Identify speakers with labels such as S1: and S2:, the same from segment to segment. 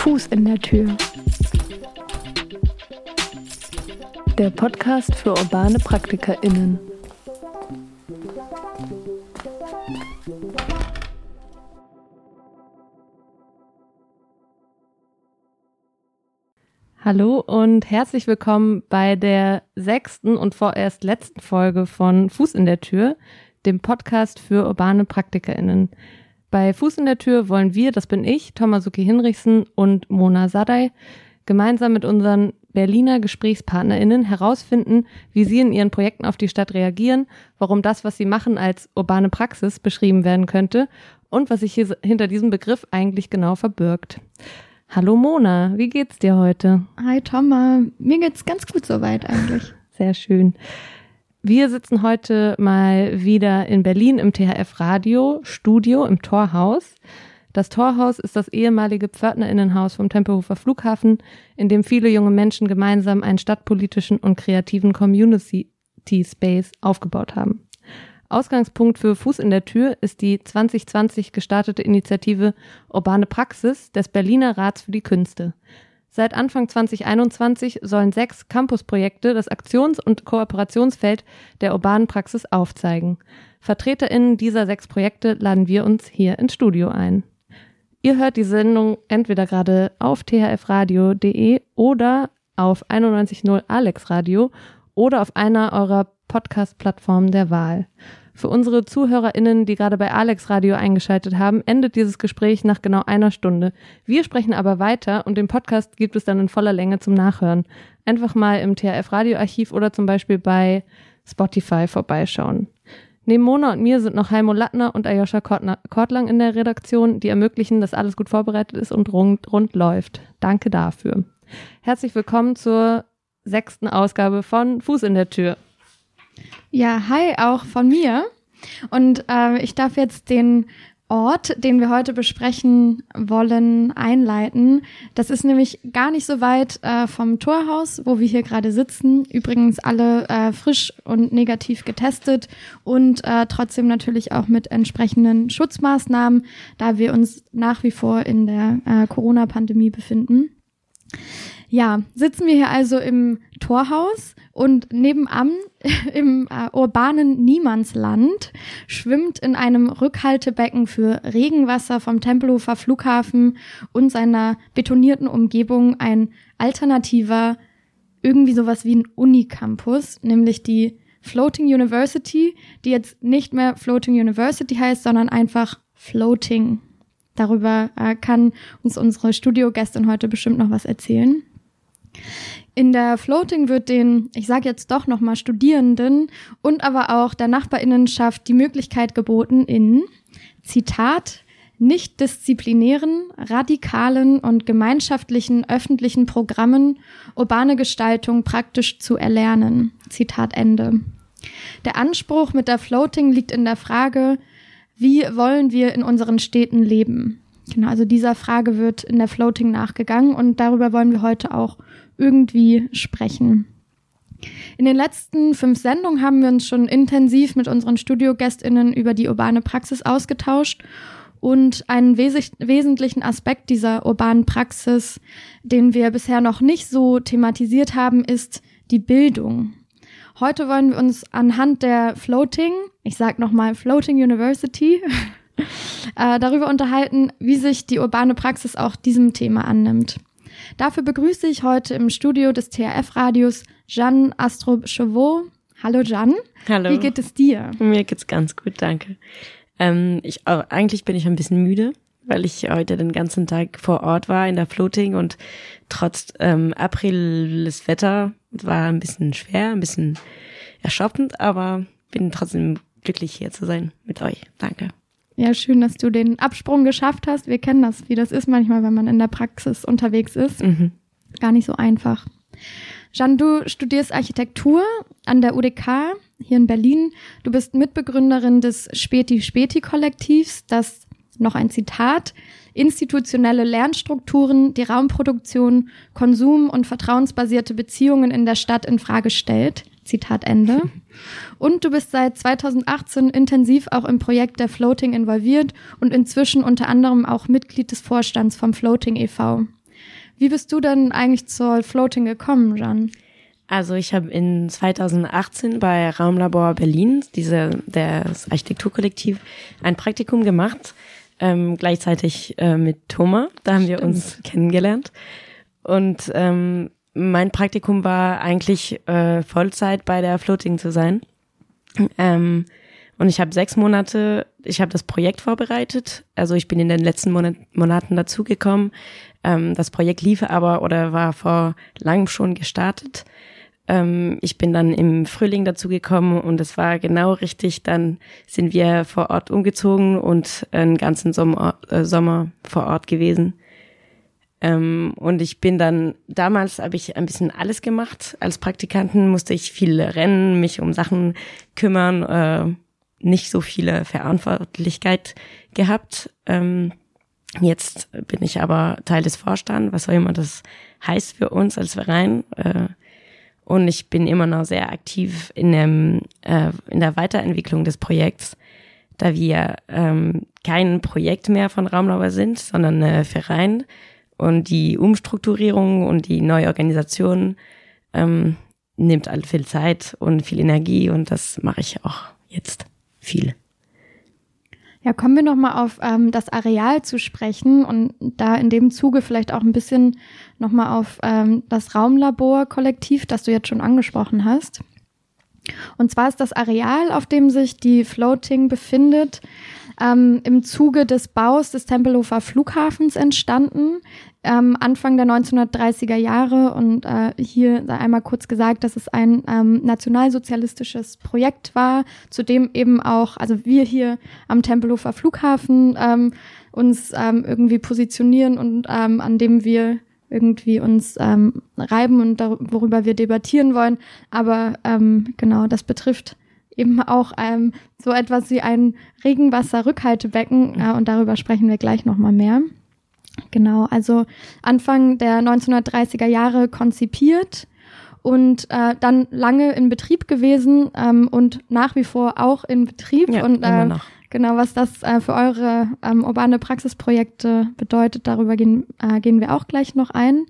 S1: Fuß in der Tür. Der Podcast für urbane PraktikerInnen.
S2: Hallo und herzlich willkommen bei der sechsten und vorerst letzten Folge von Fuß in der Tür, dem Podcast für urbane PraktikerInnen. Bei Fuß in der Tür wollen wir, das bin ich, Tomasuki Hinrichsen und Mona Sadai, gemeinsam mit unseren Berliner GesprächspartnerInnen herausfinden, wie sie in ihren Projekten auf die Stadt reagieren, warum das, was sie machen, als urbane Praxis beschrieben werden könnte und was sich hier hinter diesem Begriff eigentlich genau verbirgt. Hallo Mona, wie geht's dir heute?
S3: Hi Thomas, mir geht's ganz gut soweit eigentlich.
S2: Sehr schön. Wir sitzen heute mal wieder in Berlin im THF Radio Studio im Torhaus. Das Torhaus ist das ehemalige Pförtnerinnenhaus vom Tempelhofer Flughafen, in dem viele junge Menschen gemeinsam einen stadtpolitischen und kreativen Community Space aufgebaut haben. Ausgangspunkt für Fuß in der Tür ist die 2020 gestartete Initiative Urbane Praxis des Berliner Rats für die Künste. Seit Anfang 2021 sollen sechs Campusprojekte das Aktions- und Kooperationsfeld der urbanen Praxis aufzeigen. VertreterInnen dieser sechs Projekte laden wir uns hier ins Studio ein. Ihr hört die Sendung entweder gerade auf thfradio.de oder auf 91.0 Alex Radio oder auf einer eurer Podcast-Plattformen der Wahl. Für unsere ZuhörerInnen, die gerade bei Alex Radio eingeschaltet haben, endet dieses Gespräch nach genau einer Stunde. Wir sprechen aber weiter und den Podcast gibt es dann in voller Länge zum Nachhören. Einfach mal im THF Radioarchiv oder zum Beispiel bei Spotify vorbeischauen. Neben Mona und mir sind noch Heimo Lattner und Ayosha Kortlang in der Redaktion, die ermöglichen, dass alles gut vorbereitet ist und rund, rund läuft. Danke dafür. Herzlich willkommen zur sechsten Ausgabe von Fuß in der Tür.
S3: Ja, hi auch von mir. Und äh, ich darf jetzt den Ort, den wir heute besprechen wollen, einleiten. Das ist nämlich gar nicht so weit äh, vom Torhaus, wo wir hier gerade sitzen. Übrigens alle äh, frisch und negativ getestet und äh, trotzdem natürlich auch mit entsprechenden Schutzmaßnahmen, da wir uns nach wie vor in der äh, Corona-Pandemie befinden. Ja, sitzen wir hier also im Torhaus und nebenan im äh, urbanen Niemandsland schwimmt in einem Rückhaltebecken für Regenwasser vom Tempelhofer Flughafen und seiner betonierten Umgebung ein alternativer, irgendwie sowas wie ein Unicampus, nämlich die Floating University, die jetzt nicht mehr Floating University heißt, sondern einfach Floating. Darüber äh, kann uns unsere Studiogästin heute bestimmt noch was erzählen. In der Floating wird den, ich sage jetzt doch nochmal Studierenden und aber auch der Nachbarinnenschaft die Möglichkeit geboten, in, Zitat, nicht disziplinären, radikalen und gemeinschaftlichen öffentlichen Programmen urbane Gestaltung praktisch zu erlernen. Zitat Ende. Der Anspruch mit der Floating liegt in der Frage, wie wollen wir in unseren Städten leben? Genau, also dieser Frage wird in der Floating nachgegangen und darüber wollen wir heute auch irgendwie sprechen. In den letzten fünf Sendungen haben wir uns schon intensiv mit unseren Studiogästinnen über die urbane Praxis ausgetauscht und einen wes wesentlichen Aspekt dieser urbanen Praxis, den wir bisher noch nicht so thematisiert haben, ist die Bildung. Heute wollen wir uns anhand der Floating, ich sag nochmal Floating University, äh, darüber unterhalten, wie sich die urbane Praxis auch diesem Thema annimmt. Dafür begrüße ich heute im Studio des TRF-Radios Jeanne Astrop-Chevaux. Hallo Jeanne.
S4: Hallo.
S3: Wie geht es dir?
S4: Mir geht's ganz gut, danke. Ähm, ich, eigentlich bin ich ein bisschen müde, weil ich heute den ganzen Tag vor Ort war in der Floating und trotz ähm, Apriles Wetter war ein bisschen schwer, ein bisschen erschöpfend, aber bin trotzdem glücklich hier zu sein mit euch. Danke.
S3: Ja, schön, dass du den Absprung geschafft hast. Wir kennen das, wie das ist manchmal, wenn man in der Praxis unterwegs ist. Mhm. Gar nicht so einfach. Jeanne, du studierst Architektur an der UDK hier in Berlin. Du bist Mitbegründerin des Späti-Späti-Kollektivs, das noch ein Zitat, institutionelle Lernstrukturen, die Raumproduktion, Konsum und vertrauensbasierte Beziehungen in der Stadt in Frage stellt. Zitat Ende. Und du bist seit 2018 intensiv auch im Projekt der Floating involviert und inzwischen unter anderem auch Mitglied des Vorstands vom Floating e.V. Wie bist du denn eigentlich zur Floating gekommen, Jan?
S4: Also ich habe in 2018 bei Raumlabor Berlin, diese das Architekturkollektiv, ein Praktikum gemacht, ähm, gleichzeitig äh, mit Thomas. Da haben wir uns kennengelernt. Und ähm, mein Praktikum war eigentlich äh, Vollzeit bei der Floating zu sein. Ähm, und ich habe sechs Monate, ich habe das Projekt vorbereitet. Also ich bin in den letzten Monat, Monaten dazugekommen. Ähm, das Projekt lief aber oder war vor langem schon gestartet. Ähm, ich bin dann im Frühling dazugekommen und es war genau richtig. Dann sind wir vor Ort umgezogen und einen ganzen Sommer, äh, Sommer vor Ort gewesen. Ähm, und ich bin dann, damals habe ich ein bisschen alles gemacht. Als Praktikanten musste ich viel rennen, mich um Sachen kümmern, äh, nicht so viele Verantwortlichkeit gehabt. Ähm, jetzt bin ich aber Teil des Vorstands, was auch immer das heißt für uns als Verein. Äh, und ich bin immer noch sehr aktiv in, dem, äh, in der Weiterentwicklung des Projekts, da wir ähm, kein Projekt mehr von Raumlauber sind, sondern ein Verein. Und die Umstrukturierung und die Neuorganisation ähm, nimmt all viel Zeit und viel Energie und das mache ich auch jetzt viel.
S3: Ja, kommen wir nochmal auf ähm, das Areal zu sprechen und da in dem Zuge vielleicht auch ein bisschen nochmal auf ähm, das Raumlabor-Kollektiv, das du jetzt schon angesprochen hast. Und zwar ist das Areal, auf dem sich die Floating befindet, ähm, im Zuge des Baus des Tempelhofer Flughafens entstanden ähm, Anfang der 1930er Jahre und äh, hier einmal kurz gesagt, dass es ein ähm, nationalsozialistisches Projekt war, zu dem eben auch, also wir hier am Tempelhofer Flughafen ähm, uns ähm, irgendwie positionieren und ähm, an dem wir irgendwie uns ähm, reiben und worüber wir debattieren wollen. Aber ähm, genau, das betrifft eben auch ähm, so etwas wie ein Regenwasserrückhaltebecken äh, und darüber sprechen wir gleich nochmal mehr. Genau, also Anfang der 1930er Jahre konzipiert und äh, dann lange in Betrieb gewesen ähm, und nach wie vor auch in Betrieb.
S4: Ja,
S3: und
S4: äh,
S3: genau, was das äh, für eure ähm, urbane Praxisprojekte bedeutet, darüber gehen, äh, gehen wir auch gleich noch ein.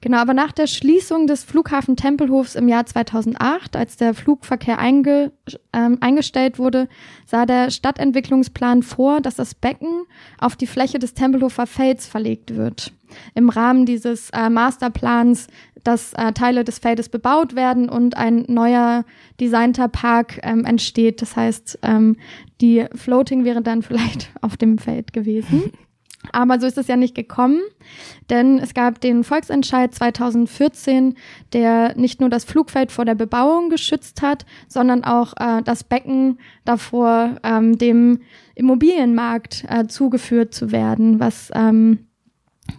S3: Genau, aber nach der Schließung des Flughafen Tempelhofs im Jahr 2008, als der Flugverkehr einge, ähm, eingestellt wurde, sah der Stadtentwicklungsplan vor, dass das Becken auf die Fläche des Tempelhofer Felds verlegt wird. Im Rahmen dieses äh, Masterplans, dass äh, Teile des Feldes bebaut werden und ein neuer designter Park ähm, entsteht. Das heißt, ähm, die Floating wäre dann vielleicht auf dem Feld gewesen. Aber so ist es ja nicht gekommen, denn es gab den Volksentscheid 2014, der nicht nur das Flugfeld vor der Bebauung geschützt hat, sondern auch äh, das Becken davor, ähm, dem Immobilienmarkt äh, zugeführt zu werden, was ähm,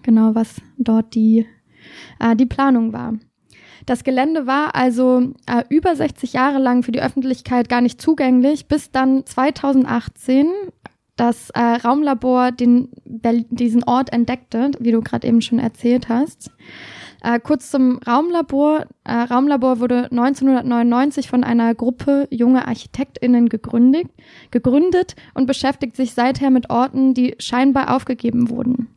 S3: genau was dort die äh, die Planung war. Das Gelände war also äh, über 60 Jahre lang für die Öffentlichkeit gar nicht zugänglich, bis dann 2018 das äh, Raumlabor den, diesen Ort entdeckte, wie du gerade eben schon erzählt hast. Äh, kurz zum Raumlabor. Äh, Raumlabor wurde 1999 von einer Gruppe junger ArchitektInnen gegründet, gegründet und beschäftigt sich seither mit Orten, die scheinbar aufgegeben wurden.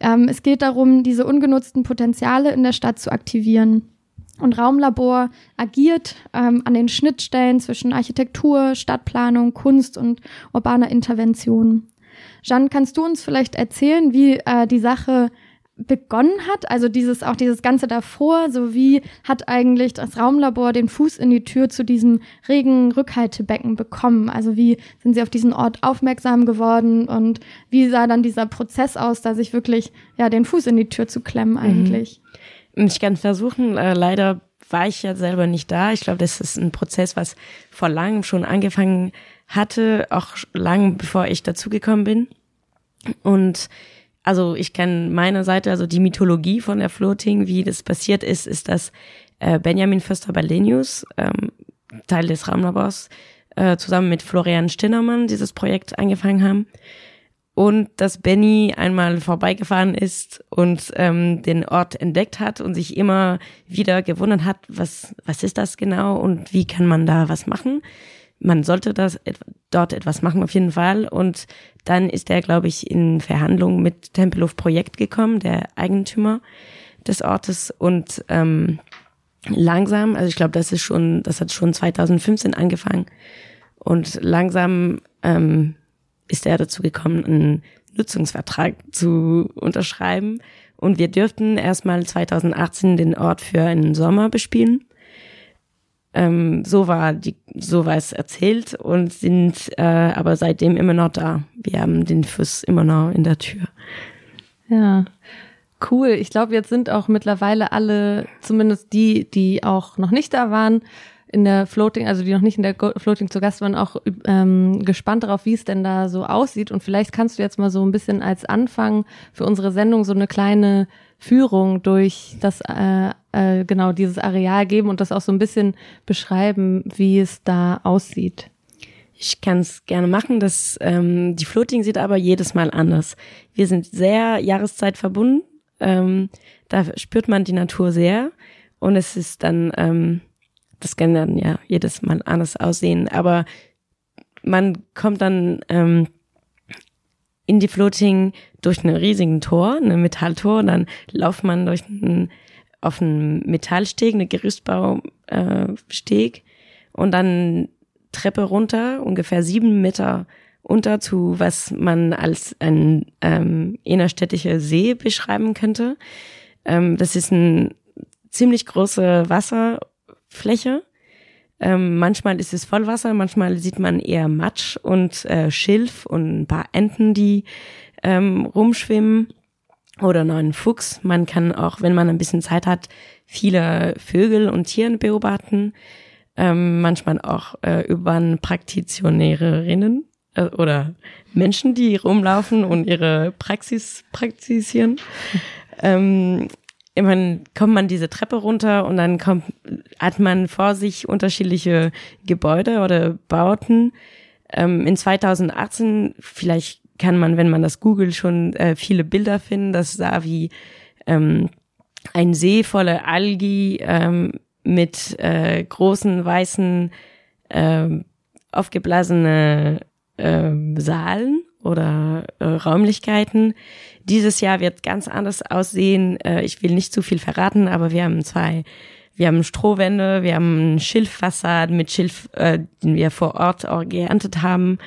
S3: Ähm, es geht darum, diese ungenutzten Potenziale in der Stadt zu aktivieren. Und Raumlabor agiert ähm, an den Schnittstellen zwischen Architektur, Stadtplanung, Kunst und urbaner Intervention. Jeanne, kannst du uns vielleicht erzählen, wie äh, die Sache begonnen hat? Also dieses auch dieses ganze davor, so wie hat eigentlich das Raumlabor den Fuß in die Tür zu diesem regen Rückhaltebecken bekommen? Also wie sind sie auf diesen Ort aufmerksam geworden und wie sah dann dieser Prozess aus, da sich wirklich ja den Fuß in die Tür zu klemmen mhm. eigentlich?
S4: Mhm. Ich kann versuchen, äh, leider war ich ja selber nicht da. Ich glaube, das ist ein Prozess, was vor langem schon angefangen hatte, auch lang bevor ich dazugekommen bin. Und also ich kann meine Seite, also die Mythologie von der Floating, wie das passiert ist, ist, dass äh, Benjamin Förster-Balenius, ähm, Teil des Raumlabors, äh, zusammen mit Florian Stinnermann dieses Projekt angefangen haben und dass Benny einmal vorbeigefahren ist und ähm, den Ort entdeckt hat und sich immer wieder gewundert hat, was, was ist das genau und wie kann man da was machen? Man sollte das dort etwas machen auf jeden Fall. Und dann ist er, glaube ich, in Verhandlungen mit Tempelhof Projekt gekommen, der Eigentümer des Ortes. Und ähm, langsam, also ich glaube, das ist schon, das hat schon 2015 angefangen. Und langsam ähm, ist er dazu gekommen, einen Nutzungsvertrag zu unterschreiben und wir dürften erstmal 2018 den Ort für einen Sommer bespielen. Ähm, so war die, so war es erzählt und sind äh, aber seitdem immer noch da. Wir haben den Fuß immer noch in der Tür.
S2: Ja, cool. Ich glaube, jetzt sind auch mittlerweile alle, zumindest die, die auch noch nicht da waren, in der Floating, also die noch nicht in der Floating zu Gast waren, auch ähm, gespannt darauf, wie es denn da so aussieht. Und vielleicht kannst du jetzt mal so ein bisschen als Anfang für unsere Sendung so eine kleine Führung durch das äh, äh, genau dieses Areal geben und das auch so ein bisschen beschreiben, wie es da aussieht.
S4: Ich kann es gerne machen. Das, ähm, die Floating sieht aber jedes Mal anders. Wir sind sehr Jahreszeit verbunden. Ähm, da spürt man die Natur sehr und es ist dann, ähm, das kann dann ja jedes Mal anders aussehen. Aber man kommt dann ähm, in die Floating durch einen riesigen Tor, eine Metalltor, dann lauft man durch einen, auf einen Metallsteg, eine Gerüstbausteg äh, und dann Treppe runter, ungefähr sieben Meter unter zu, was man als ein ähm, innerstädtischer See beschreiben könnte. Ähm, das ist eine ziemlich große Wasserfläche. Ähm, manchmal ist es Vollwasser, manchmal sieht man eher Matsch und äh, Schilf und ein paar Enten, die ähm, rumschwimmen oder noch einen Fuchs. Man kann auch, wenn man ein bisschen Zeit hat, viele Vögel und Tiere beobachten. Ähm, manchmal auch äh, urban Praktitionärinnen äh, oder Menschen, die rumlaufen und ihre Praxis praktizieren. ähm, immerhin kommt man diese Treppe runter und dann kommt, hat man vor sich unterschiedliche Gebäude oder Bauten. Ähm, in 2018, vielleicht kann man, wenn man das googelt, schon äh, viele Bilder finden. Das sah wie ähm, ein See voller Algi ähm, mit äh, großen weißen äh, aufgeblasene äh, Saalen oder äh, Räumlichkeiten. Dieses Jahr wird ganz anders aussehen. Äh, ich will nicht zu viel verraten, aber wir haben zwei wir haben Strohwände, wir haben Schilffassaden mit Schilf, äh, den wir vor Ort auch geerntet haben.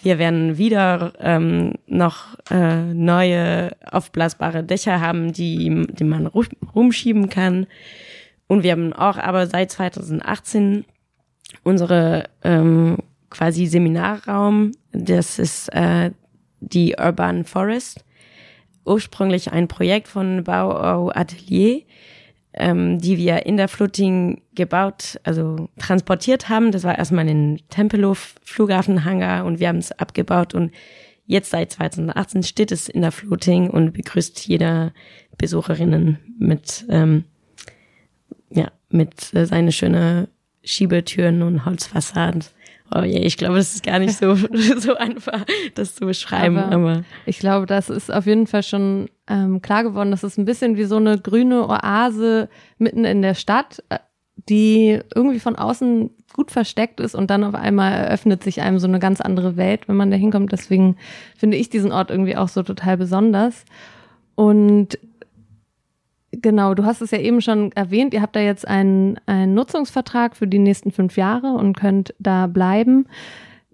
S4: Wir werden wieder ähm, noch äh, neue aufblasbare Dächer haben, die, die man rumschieben kann. Und wir haben auch aber seit 2018 unsere ähm, quasi Seminarraum. Das ist äh, die Urban Forest. Ursprünglich ein Projekt von Bau Atelier ähm, die wir in der Floating gebaut, also transportiert haben. Das war erstmal in Tempelhof Flughafenhangar und wir haben es abgebaut und jetzt seit 2018 steht es in der Floating und begrüßt jeder Besucherinnen mit ähm, ja mit äh, seine schöne Schiebetüren und Holzfassaden. Oh je, ich glaube, das ist gar nicht so, so einfach, das zu beschreiben. Aber, aber,
S2: ich glaube, das ist auf jeden Fall schon ähm, klar geworden. Das ist ein bisschen wie so eine grüne Oase mitten in der Stadt, äh, die irgendwie von außen gut versteckt ist und dann auf einmal eröffnet sich einem so eine ganz andere Welt, wenn man da hinkommt. Deswegen finde ich diesen Ort irgendwie auch so total besonders. Und Genau, du hast es ja eben schon erwähnt, ihr habt da jetzt einen, einen Nutzungsvertrag für die nächsten fünf Jahre und könnt da bleiben.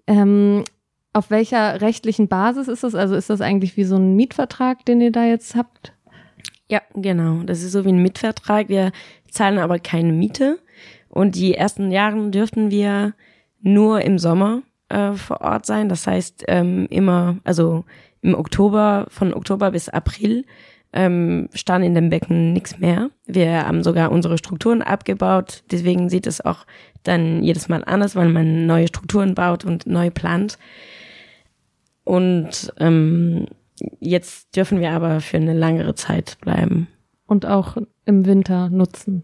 S2: Ähm, auf welcher rechtlichen Basis ist das? Also ist das eigentlich wie so ein Mietvertrag, den ihr da jetzt habt?
S4: Ja, genau. Das ist so wie ein Mietvertrag. Wir zahlen aber keine Miete. Und die ersten Jahre dürften wir nur im Sommer äh, vor Ort sein. Das heißt, ähm, immer, also im Oktober, von Oktober bis April ähm, stand in dem Becken nichts mehr. Wir haben sogar unsere Strukturen abgebaut. Deswegen sieht es auch dann jedes Mal anders, weil man neue Strukturen baut und neu plant. Und ähm, jetzt dürfen wir aber für eine langere Zeit bleiben.
S2: Und auch im Winter nutzen.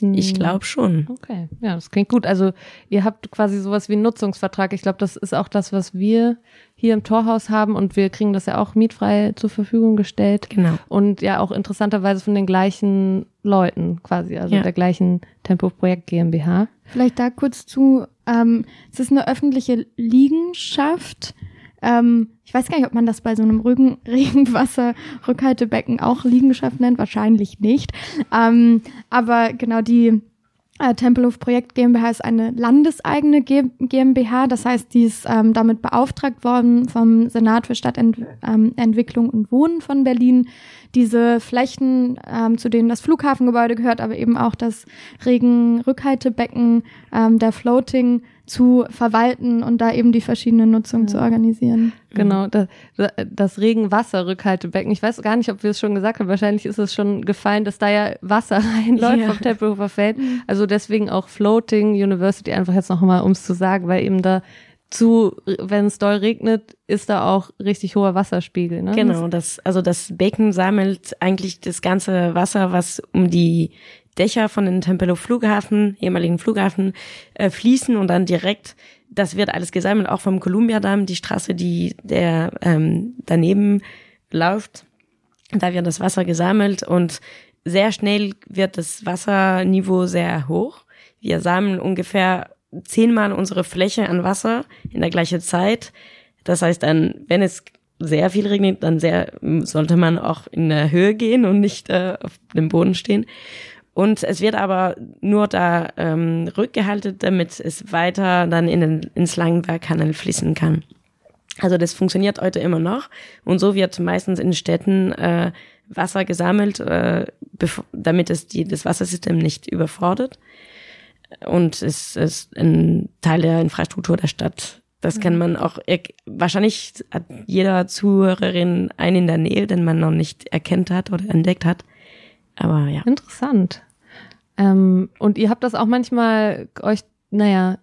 S4: Ich glaube schon.
S2: Okay, ja, das klingt gut. Also ihr habt quasi sowas wie einen Nutzungsvertrag. Ich glaube, das ist auch das, was wir hier im Torhaus haben und wir kriegen das ja auch mietfrei zur Verfügung gestellt.
S4: Genau.
S2: Und ja auch interessanterweise von den gleichen Leuten quasi, also ja. der gleichen Tempo Projekt GmbH.
S3: Vielleicht da kurz zu, ähm, es ist eine öffentliche Liegenschaft. Ähm, ich weiß gar nicht, ob man das bei so einem Regen Regenwasser-Rückhaltebecken auch Liegenschaft nennt. Wahrscheinlich nicht. Ähm, aber genau die äh, Tempelhof Projekt GmbH ist eine landeseigene G GmbH. Das heißt, die ist ähm, damit beauftragt worden vom Senat für Stadtentwicklung ähm, und Wohnen von Berlin, diese Flächen, ähm, zu denen das Flughafengebäude gehört, aber eben auch das Regenrückhaltebecken, ähm, der Floating zu verwalten und da eben die verschiedenen Nutzungen ja. zu organisieren.
S2: Genau, das, das Regenwasserrückhaltebecken. Ich weiß gar nicht, ob wir es schon gesagt haben. Wahrscheinlich ist es schon gefallen, dass da ja Wasser reinläuft ja. vom Tempelhofer Feld. Mhm. Also deswegen auch Floating University einfach jetzt noch mal, um es zu sagen, weil eben da zu, wenn es doll regnet, ist da auch richtig hoher Wasserspiegel. Ne?
S4: Genau, das, also das Becken sammelt eigentlich das ganze Wasser, was um die Dächer von den Tempelhof Flughafen, ehemaligen Flughafen, äh, fließen und dann direkt, das wird alles gesammelt, auch vom Columbia Damm, die Straße, die der ähm, daneben läuft. Da wird das Wasser gesammelt und sehr schnell wird das Wasserniveau sehr hoch. Wir sammeln ungefähr zehnmal unsere Fläche an Wasser in der gleichen Zeit. Das heißt dann, wenn es sehr viel regnet, dann sehr, sollte man auch in der Höhe gehen und nicht äh, auf dem Boden stehen. Und es wird aber nur da ähm, rückgehalten, damit es weiter dann in den, ins Langenbergkanal fließen kann. Also das funktioniert heute immer noch. Und so wird meistens in Städten äh, Wasser gesammelt, äh, damit es die, das Wassersystem nicht überfordert. Und es ist ein Teil der Infrastruktur der Stadt. Das kann man auch, wahrscheinlich hat jeder Zuhörerin einen in der Nähe, den man noch nicht erkennt hat oder entdeckt hat. Aber ja.
S2: Interessant. Ähm, und ihr habt das auch manchmal euch, naja,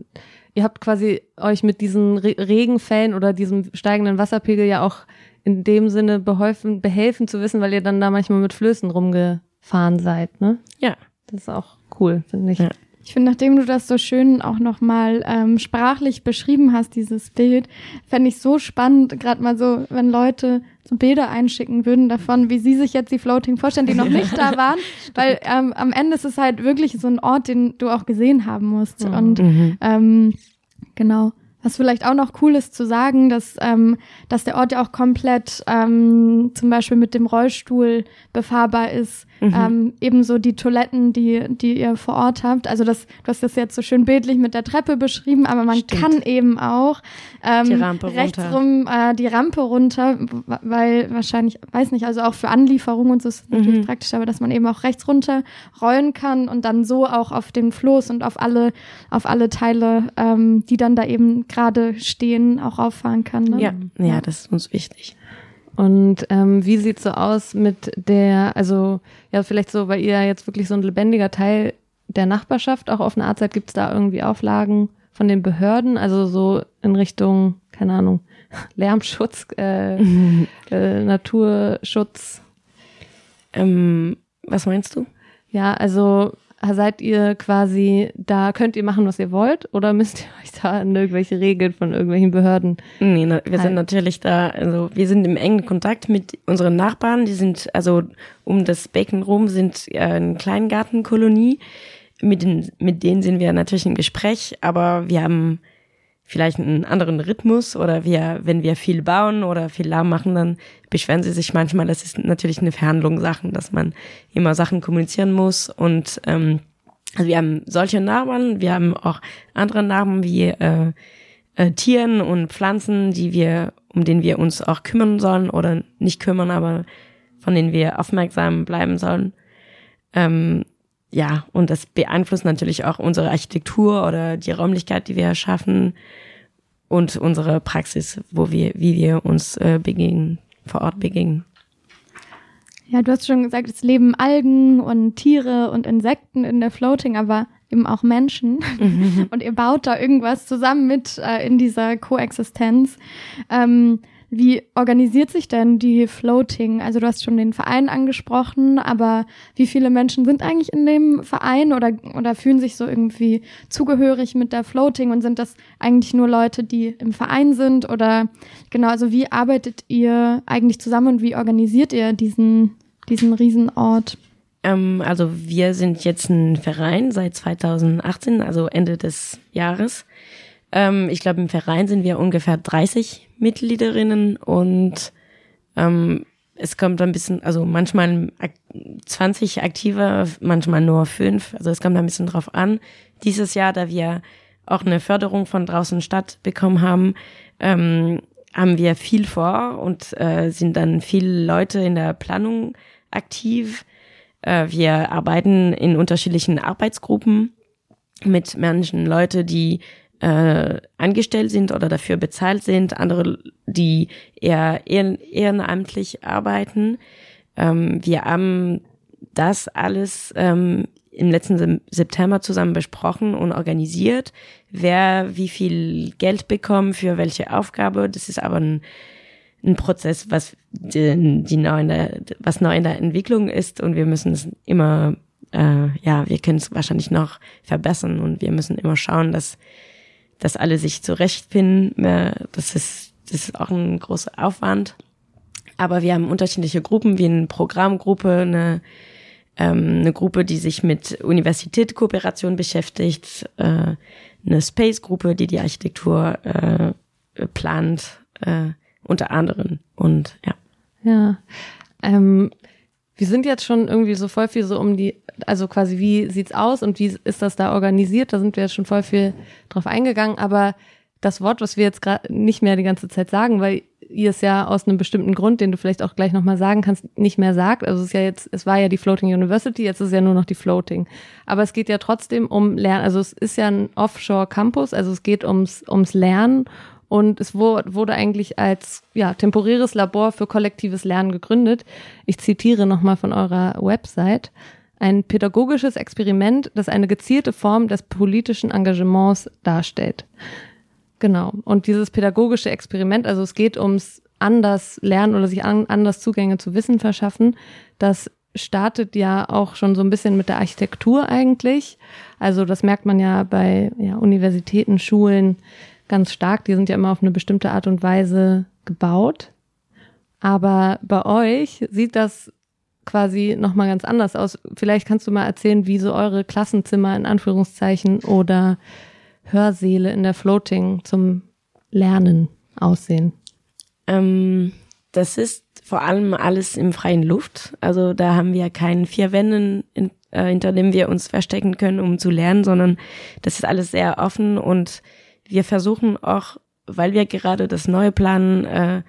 S2: ihr habt quasi euch mit diesen Re Regenfällen oder diesem steigenden Wasserpegel ja auch in dem Sinne beholfen, behelfen zu wissen, weil ihr dann da manchmal mit Flößen rumgefahren seid, ne?
S4: Ja.
S2: Das ist auch cool, finde ich. Ja.
S3: Ich finde, nachdem du das so schön auch nochmal ähm, sprachlich beschrieben hast, dieses Bild, fände ich so spannend, gerade mal so, wenn Leute Bilder einschicken würden davon, wie sie sich jetzt die Floating vorstellen, die noch nicht da waren. Weil ähm, am Ende ist es halt wirklich so ein Ort, den du auch gesehen haben musst. Mhm. Und ähm, genau. Was vielleicht auch noch cool ist zu sagen, dass, ähm, dass der Ort ja auch komplett ähm, zum Beispiel mit dem Rollstuhl befahrbar ist. Mhm. Ähm, ebenso die Toiletten, die, die ihr vor Ort habt. Also das, du hast das jetzt so schön bildlich mit der Treppe beschrieben, aber man Stimmt. kann eben auch ähm, die Rampe rechts runter. rum äh, die Rampe runter, weil wahrscheinlich, weiß nicht, also auch für Anlieferungen und so ist natürlich mhm. praktisch, aber dass man eben auch rechts runter rollen kann und dann so auch auf den Floß und auf alle, auf alle Teile, ähm, die dann da eben gerade stehen, auch auffahren kann. Ne?
S4: Ja, ja, das ist uns wichtig.
S2: Und ähm, wie sieht's so aus mit der, also ja, vielleicht so, weil ihr jetzt wirklich so ein lebendiger Teil der Nachbarschaft auch auf eine Art seid, gibt's da irgendwie Auflagen von den Behörden, also so in Richtung, keine Ahnung, Lärmschutz, äh, äh, Naturschutz?
S4: Ähm, was meinst du?
S2: Ja, also seid ihr quasi da, könnt ihr machen, was ihr wollt, oder müsst ihr euch da an irgendwelche Regeln von irgendwelchen Behörden?
S4: Nee, na, wir halten? sind natürlich da, also wir sind im engen Kontakt mit unseren Nachbarn, die sind, also um das Becken rum sind äh, eine Kleingartenkolonie, mit, den, mit denen sind wir natürlich im Gespräch, aber wir haben vielleicht einen anderen Rhythmus oder wir, wenn wir viel bauen oder viel Lärm machen, dann beschweren sie sich manchmal. Das ist natürlich eine Verhandlungssache, dass man immer Sachen kommunizieren muss und ähm, also wir haben solche Namen, wir haben auch andere Namen wie äh, äh, Tieren und Pflanzen, die wir, um denen wir uns auch kümmern sollen oder nicht kümmern, aber von denen wir aufmerksam bleiben sollen. Ähm, ja, und das beeinflusst natürlich auch unsere Architektur oder die Räumlichkeit, die wir erschaffen und unsere Praxis, wo wir, wie wir uns äh, begegnen, vor Ort begegnen.
S3: Ja, du hast schon gesagt, es leben Algen und Tiere und Insekten in der Floating, aber eben auch Menschen. Mhm. Und ihr baut da irgendwas zusammen mit äh, in dieser Koexistenz. Ähm, wie organisiert sich denn die Floating? Also du hast schon den Verein angesprochen, aber wie viele Menschen sind eigentlich in dem Verein oder, oder fühlen sich so irgendwie zugehörig mit der Floating und sind das eigentlich nur Leute, die im Verein sind oder genau, also wie arbeitet ihr eigentlich zusammen und wie organisiert ihr diesen, diesen Riesenort?
S4: Ähm, also wir sind jetzt ein Verein seit 2018, also Ende des Jahres. Ähm, ich glaube, im Verein sind wir ungefähr 30 Mitgliederinnen und ähm, es kommt ein bisschen, also manchmal 20 aktive, manchmal nur fünf. Also es kommt ein bisschen drauf an. Dieses Jahr, da wir auch eine Förderung von draußen Stadt bekommen haben, ähm, haben wir viel vor und äh, sind dann viele Leute in der Planung aktiv. Äh, wir arbeiten in unterschiedlichen Arbeitsgruppen mit Menschen, Leute, die äh, angestellt sind oder dafür bezahlt sind, andere, die eher ehrenamtlich arbeiten. Ähm, wir haben das alles ähm, im letzten September zusammen besprochen und organisiert, wer wie viel Geld bekommt für welche Aufgabe. Das ist aber ein, ein Prozess, was die, die neu in der, was neu in der Entwicklung ist und wir müssen es immer, äh, ja, wir können es wahrscheinlich noch verbessern und wir müssen immer schauen, dass dass alle sich zurechtfinden. Das ist, das ist auch ein großer Aufwand. Aber wir haben unterschiedliche Gruppen, wie eine Programmgruppe, eine, ähm, eine Gruppe, die sich mit Universitätskooperation beschäftigt, äh, eine Space-Gruppe, die die Architektur äh, plant, äh, unter anderem. Und ja.
S2: Ja. Ähm, wir sind jetzt schon irgendwie so voll viel so um die, also quasi wie sieht's aus und wie ist das da organisiert? Da sind wir jetzt schon voll viel drauf eingegangen, aber das Wort, was wir jetzt gerade nicht mehr die ganze Zeit sagen, weil ihr es ja aus einem bestimmten Grund, den du vielleicht auch gleich nochmal sagen kannst, nicht mehr sagt. Also es ist ja jetzt, es war ja die Floating University, jetzt ist es ja nur noch die Floating. Aber es geht ja trotzdem um Lernen, also es ist ja ein Offshore Campus, also es geht ums, ums Lernen und es wurde eigentlich als ja, temporäres Labor für kollektives Lernen gegründet. Ich zitiere nochmal von eurer Website. Ein pädagogisches Experiment, das eine gezielte Form des politischen Engagements darstellt. Genau. Und dieses pädagogische Experiment, also es geht ums anders lernen oder sich an, anders Zugänge zu Wissen verschaffen, das startet ja auch schon so ein bisschen mit der Architektur eigentlich. Also das merkt man ja bei ja, Universitäten, Schulen, ganz stark. Die sind ja immer auf eine bestimmte Art und Weise gebaut. Aber bei euch sieht das quasi nochmal ganz anders aus. Vielleicht kannst du mal erzählen, wie so eure Klassenzimmer in Anführungszeichen oder Hörsäle in der Floating zum Lernen aussehen.
S4: Ähm, das ist vor allem alles im freien Luft. Also da haben wir keinen vier Wänden, in, äh, hinter dem wir uns verstecken können, um zu lernen, sondern das ist alles sehr offen und wir versuchen auch, weil wir gerade das neue planen, äh,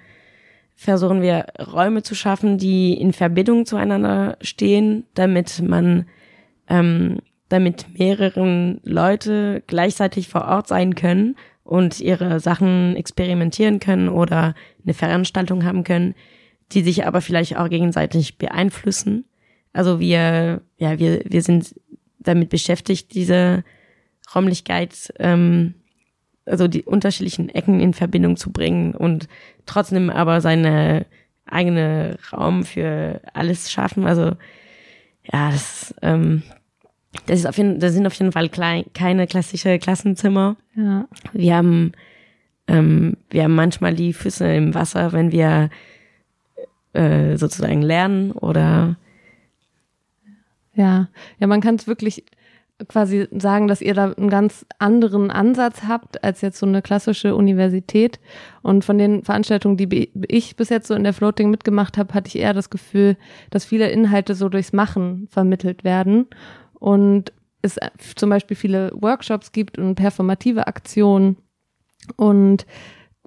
S4: versuchen wir Räume zu schaffen, die in Verbindung zueinander stehen, damit man, ähm, damit mehreren Leute gleichzeitig vor Ort sein können und ihre Sachen experimentieren können oder eine Veranstaltung haben können, die sich aber vielleicht auch gegenseitig beeinflussen. Also wir, ja, wir, wir sind damit beschäftigt, diese Räumlichkeit ähm, also die unterschiedlichen Ecken in Verbindung zu bringen und trotzdem aber seine eigene Raum für alles schaffen. Also ja, das, ähm, das ist auf jeden, das sind auf jeden Fall klein, keine klassische Klassenzimmer. Ja. Wir haben, ähm, wir haben manchmal die Füße im Wasser, wenn wir äh, sozusagen lernen oder
S2: ja, ja, man kann es wirklich quasi sagen, dass ihr da einen ganz anderen Ansatz habt als jetzt so eine klassische Universität. Und von den Veranstaltungen, die ich bis jetzt so in der Floating mitgemacht habe, hatte ich eher das Gefühl, dass viele Inhalte so durchs Machen vermittelt werden und es zum Beispiel viele Workshops gibt und performative Aktionen. Und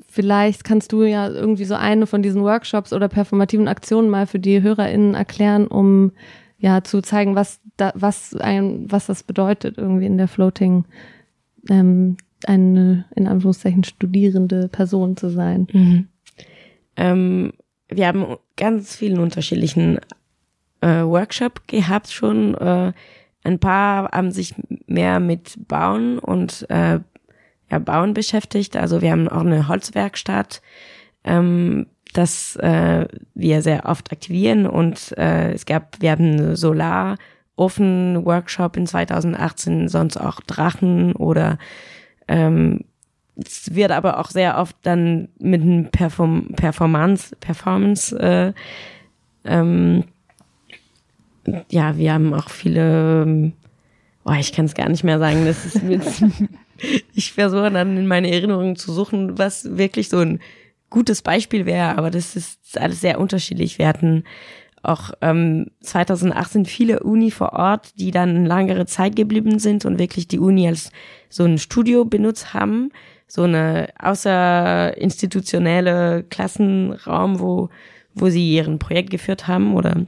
S2: vielleicht kannst du ja irgendwie so eine von diesen Workshops oder performativen Aktionen mal für die HörerInnen erklären, um ja zu zeigen, was da, was ein, was das bedeutet, irgendwie in der Floating ähm, eine in Anführungszeichen studierende Person zu sein. Mhm.
S4: Ähm, wir haben ganz vielen unterschiedlichen äh, Workshop gehabt schon. Äh, ein paar haben sich mehr mit Bauen und äh, ja, Bauen beschäftigt. Also wir haben auch eine Holzwerkstatt. Ähm, das äh, wir sehr oft aktivieren und äh, es gab, wir haben Solarofen-Workshop in 2018, sonst auch Drachen oder ähm, es wird aber auch sehr oft dann mit einem Perform Performance, Performance äh, ähm, ja, wir haben auch viele, oh, ich kann es gar nicht mehr sagen, das ist mit, ich versuche dann in meine Erinnerungen zu suchen, was wirklich so ein gutes Beispiel wäre, aber das ist alles sehr unterschiedlich. Wir hatten auch ähm, 2018 viele Uni vor Ort, die dann langere Zeit geblieben sind und wirklich die Uni als so ein Studio benutzt haben, so eine außerinstitutionelle Klassenraum, wo wo sie ihren Projekt geführt haben oder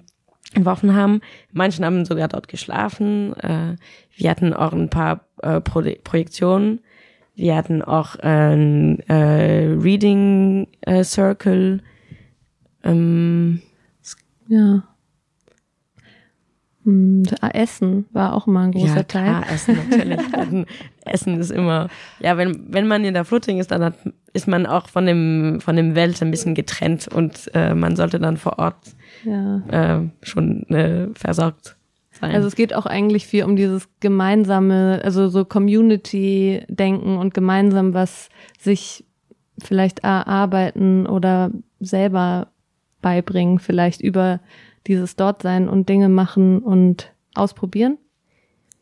S4: entworfen haben. Manchen haben sogar dort geschlafen. Äh, wir hatten auch ein paar äh, Pro Projektionen. Wir hatten auch ein äh, Reading äh, Circle. Ähm,
S2: ja. Hm, Essen war auch immer ein großer ja, klar,
S4: Teil. Essen natürlich. Essen ist immer, ja, wenn, wenn man in der Floating ist, dann hat, ist man auch von dem, von dem Welt ein bisschen getrennt und äh, man sollte dann vor Ort ja. äh, schon äh, versorgt sein.
S2: Also es geht auch eigentlich viel um dieses gemeinsame, also so Community-Denken und gemeinsam was sich vielleicht erarbeiten oder selber beibringen, vielleicht über dieses Dortsein und Dinge machen und ausprobieren?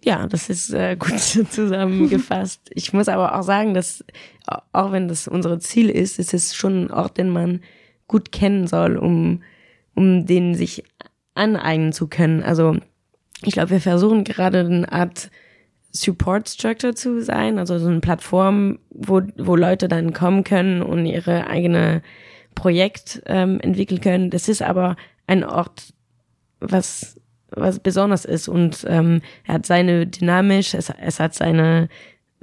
S4: Ja, das ist äh, gut zusammengefasst. ich muss aber auch sagen, dass auch wenn das unser Ziel ist, ist es schon ein Ort, den man gut kennen soll, um, um den sich aneignen zu können. Also ich glaube, wir versuchen gerade eine Art Support Structure zu sein, also so eine Plattform, wo, wo Leute dann kommen können und ihre eigene Projekt ähm, entwickeln können. Das ist aber ein Ort, was was besonders ist und ähm, er hat seine dynamisch, es, es hat seine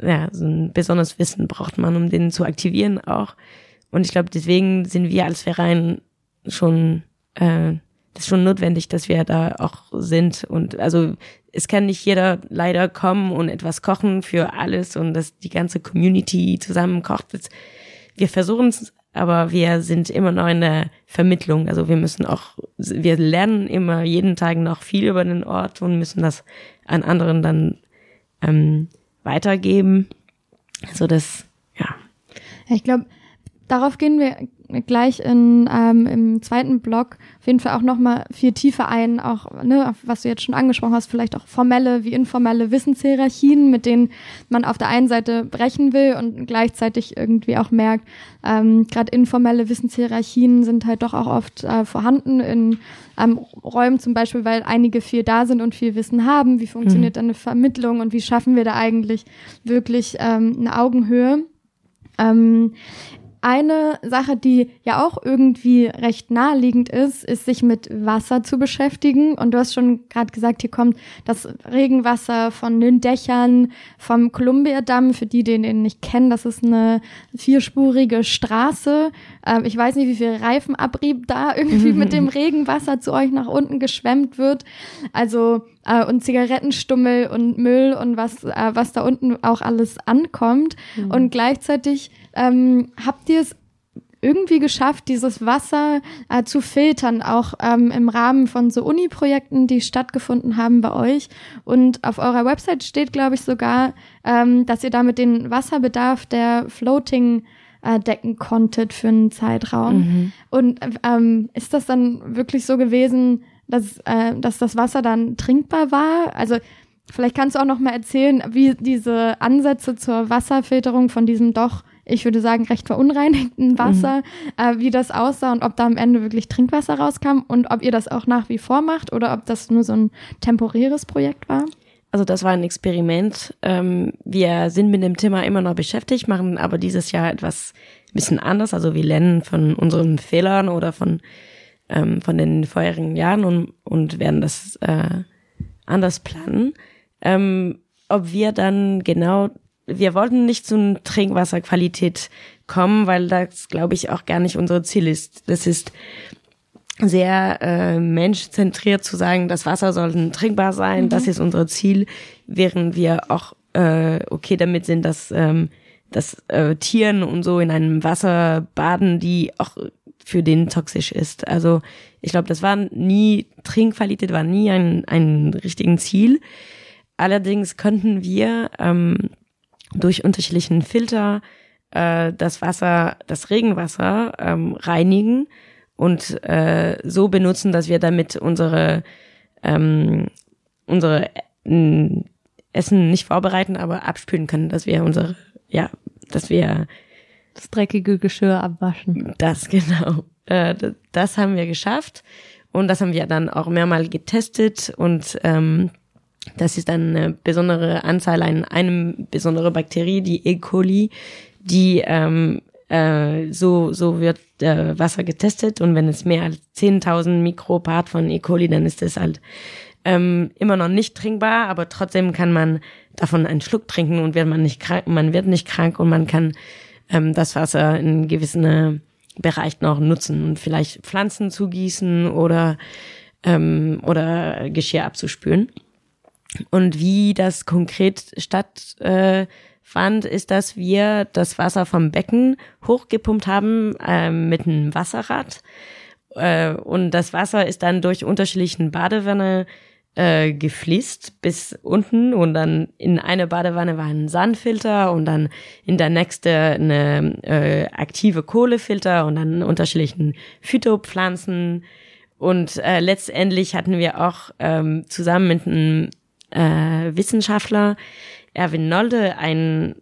S4: ja so ein besonderes Wissen braucht man, um den zu aktivieren auch. Und ich glaube, deswegen sind wir als Verein schon äh, das ist schon notwendig, dass wir da auch sind. Und also es kann nicht jeder leider kommen und etwas kochen für alles und dass die ganze Community zusammen kocht. Wir versuchen es aber wir sind immer noch in der Vermittlung. Also wir müssen auch, wir lernen immer jeden Tag noch viel über den Ort und müssen das an anderen dann ähm, weitergeben. So dass, ja.
S3: Ich glaube, darauf gehen wir gleich in, ähm, im zweiten Block auf jeden Fall auch nochmal viel tiefer ein, auch, ne, was du jetzt schon angesprochen hast, vielleicht auch formelle wie informelle Wissenshierarchien, mit denen man auf der einen Seite brechen will und gleichzeitig irgendwie auch merkt, ähm, gerade informelle Wissenshierarchien sind halt doch auch oft äh, vorhanden in ähm, Räumen zum Beispiel, weil einige viel da sind und viel Wissen haben. Wie funktioniert mhm. eine Vermittlung und wie schaffen wir da eigentlich wirklich ähm, eine Augenhöhe? Ähm, eine Sache, die ja auch irgendwie recht naheliegend ist, ist sich mit Wasser zu beschäftigen. Und du hast schon gerade gesagt, hier kommt das Regenwasser von den Dächern vom Columbia-Damm. Für die, die den nicht kennen, das ist eine vierspurige Straße. Ähm, ich weiß nicht, wie viel Reifenabrieb da irgendwie mit dem Regenwasser zu euch nach unten geschwemmt wird. Also äh, und Zigarettenstummel und Müll und was, äh, was da unten auch alles ankommt. Mhm. Und gleichzeitig ähm, habt ihr es irgendwie geschafft, dieses Wasser äh, zu filtern, auch ähm, im Rahmen von so Uni-Projekten, die stattgefunden haben bei euch. Und auf eurer Website steht, glaube ich, sogar, ähm, dass ihr damit den Wasserbedarf der Floating äh, decken konntet für einen Zeitraum. Mhm. Und ähm, ist das dann wirklich so gewesen, dass, äh, dass das Wasser dann trinkbar war? Also vielleicht kannst du auch noch mal erzählen, wie diese Ansätze zur Wasserfilterung von diesem doch ich würde sagen, recht verunreinigten mhm. Wasser, mhm. äh, wie das aussah und ob da am Ende wirklich Trinkwasser rauskam und ob ihr das auch nach wie vor macht oder ob das nur so ein temporäres Projekt war?
S4: Also das war ein Experiment. Ähm, wir sind mit dem Thema immer noch beschäftigt, machen aber dieses Jahr etwas ein bisschen anders. Also wir lernen von unseren Fehlern oder von, ähm, von den vorherigen Jahren und, und werden das äh, anders planen. Ähm, ob wir dann genau wir wollten nicht zu Trinkwasserqualität kommen, weil das, glaube ich, auch gar nicht unser Ziel ist. Das ist sehr äh, menschzentriert zu sagen, das Wasser soll trinkbar sein, mhm. das ist unser Ziel, während wir auch äh, okay damit sind, dass, ähm, dass äh, Tieren und so in einem Wasser baden, die auch für den toxisch ist. Also ich glaube, das war nie, Trinkqualität war nie ein, ein richtigen Ziel. Allerdings könnten wir ähm, durch unterschiedlichen Filter äh, das Wasser, das Regenwasser ähm, reinigen und äh, so benutzen, dass wir damit unsere ähm, unsere äh, Essen nicht vorbereiten, aber abspülen können, dass wir unsere, ja, dass wir
S2: das dreckige Geschirr abwaschen.
S4: Das genau. Äh, das haben wir geschafft und das haben wir dann auch mehrmal getestet und ähm, das ist eine besondere Anzahl an einem besondere Bakterie, die E. coli, die ähm, äh, so so wird äh, Wasser getestet und wenn es mehr als 10.000 Mikropart von E. coli, dann ist es halt ähm, immer noch nicht trinkbar, aber trotzdem kann man davon einen Schluck trinken und wird man nicht krank, man wird nicht krank und man kann ähm, das Wasser in gewissen Bereich noch nutzen und vielleicht Pflanzen zugießen oder ähm, oder Geschirr abzuspülen. Und wie das konkret stattfand, äh, ist, dass wir das Wasser vom Becken hochgepumpt haben äh, mit einem Wasserrad. Äh, und das Wasser ist dann durch unterschiedlichen Badewanne äh, gefließt bis unten und dann in eine Badewanne war ein Sandfilter und dann in der nächste eine äh, aktive Kohlefilter und dann unterschiedlichen Phytopflanzen und äh, letztendlich hatten wir auch ähm, zusammen mit einem äh, Wissenschaftler Erwin Nolde ein,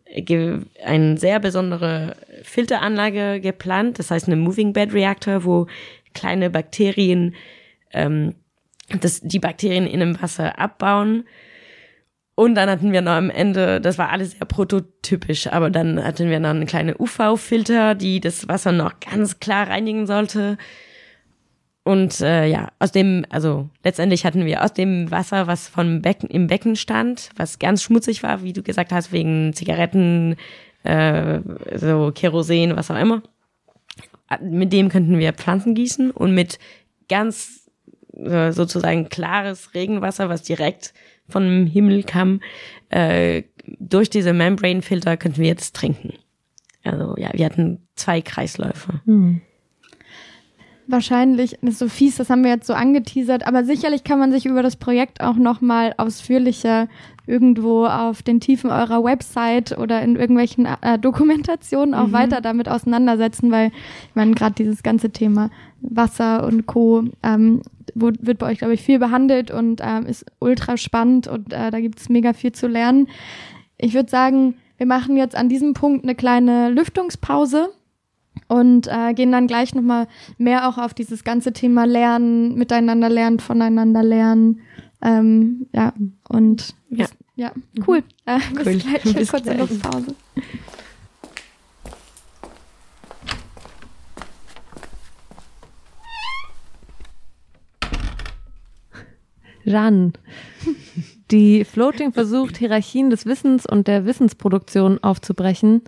S4: ein sehr besondere Filteranlage geplant, das heißt eine Moving Bed Reactor, wo kleine Bakterien ähm, das, die Bakterien in dem Wasser abbauen. Und dann hatten wir noch am Ende, das war alles sehr prototypisch, aber dann hatten wir noch eine kleine UV-Filter, die das Wasser noch ganz klar reinigen sollte. Und äh, ja, aus dem, also letztendlich hatten wir aus dem Wasser, was vom Becken im Becken stand, was ganz schmutzig war, wie du gesagt hast, wegen Zigaretten, äh, so Kerosin, was auch immer. Mit dem könnten wir Pflanzen gießen und mit ganz äh, sozusagen klares Regenwasser, was direkt vom Himmel kam, äh, durch diese Membrane-Filter könnten wir jetzt trinken. Also ja, wir hatten zwei Kreisläufe.
S3: Hm wahrscheinlich, das ist so fies, das haben wir jetzt so angeteasert, aber sicherlich kann man sich über das Projekt auch nochmal ausführlicher irgendwo auf den Tiefen eurer Website oder in irgendwelchen äh, Dokumentationen auch mhm. weiter damit auseinandersetzen, weil ich meine, gerade dieses ganze Thema Wasser und Co. Ähm, wird bei euch, glaube ich, viel behandelt und ähm, ist ultra spannend und äh, da gibt es mega viel zu lernen. Ich würde sagen, wir machen jetzt an diesem Punkt eine kleine Lüftungspause und äh, gehen dann gleich nochmal mehr auch auf dieses ganze Thema Lernen, miteinander lernen, voneinander lernen. Ähm, ja, und ja, ja cool. Mhm. Äh, bis cool. gleich, bis kurze gleich. Luftpause.
S2: Jeanne, die Floating versucht, Hierarchien des Wissens und der Wissensproduktion aufzubrechen,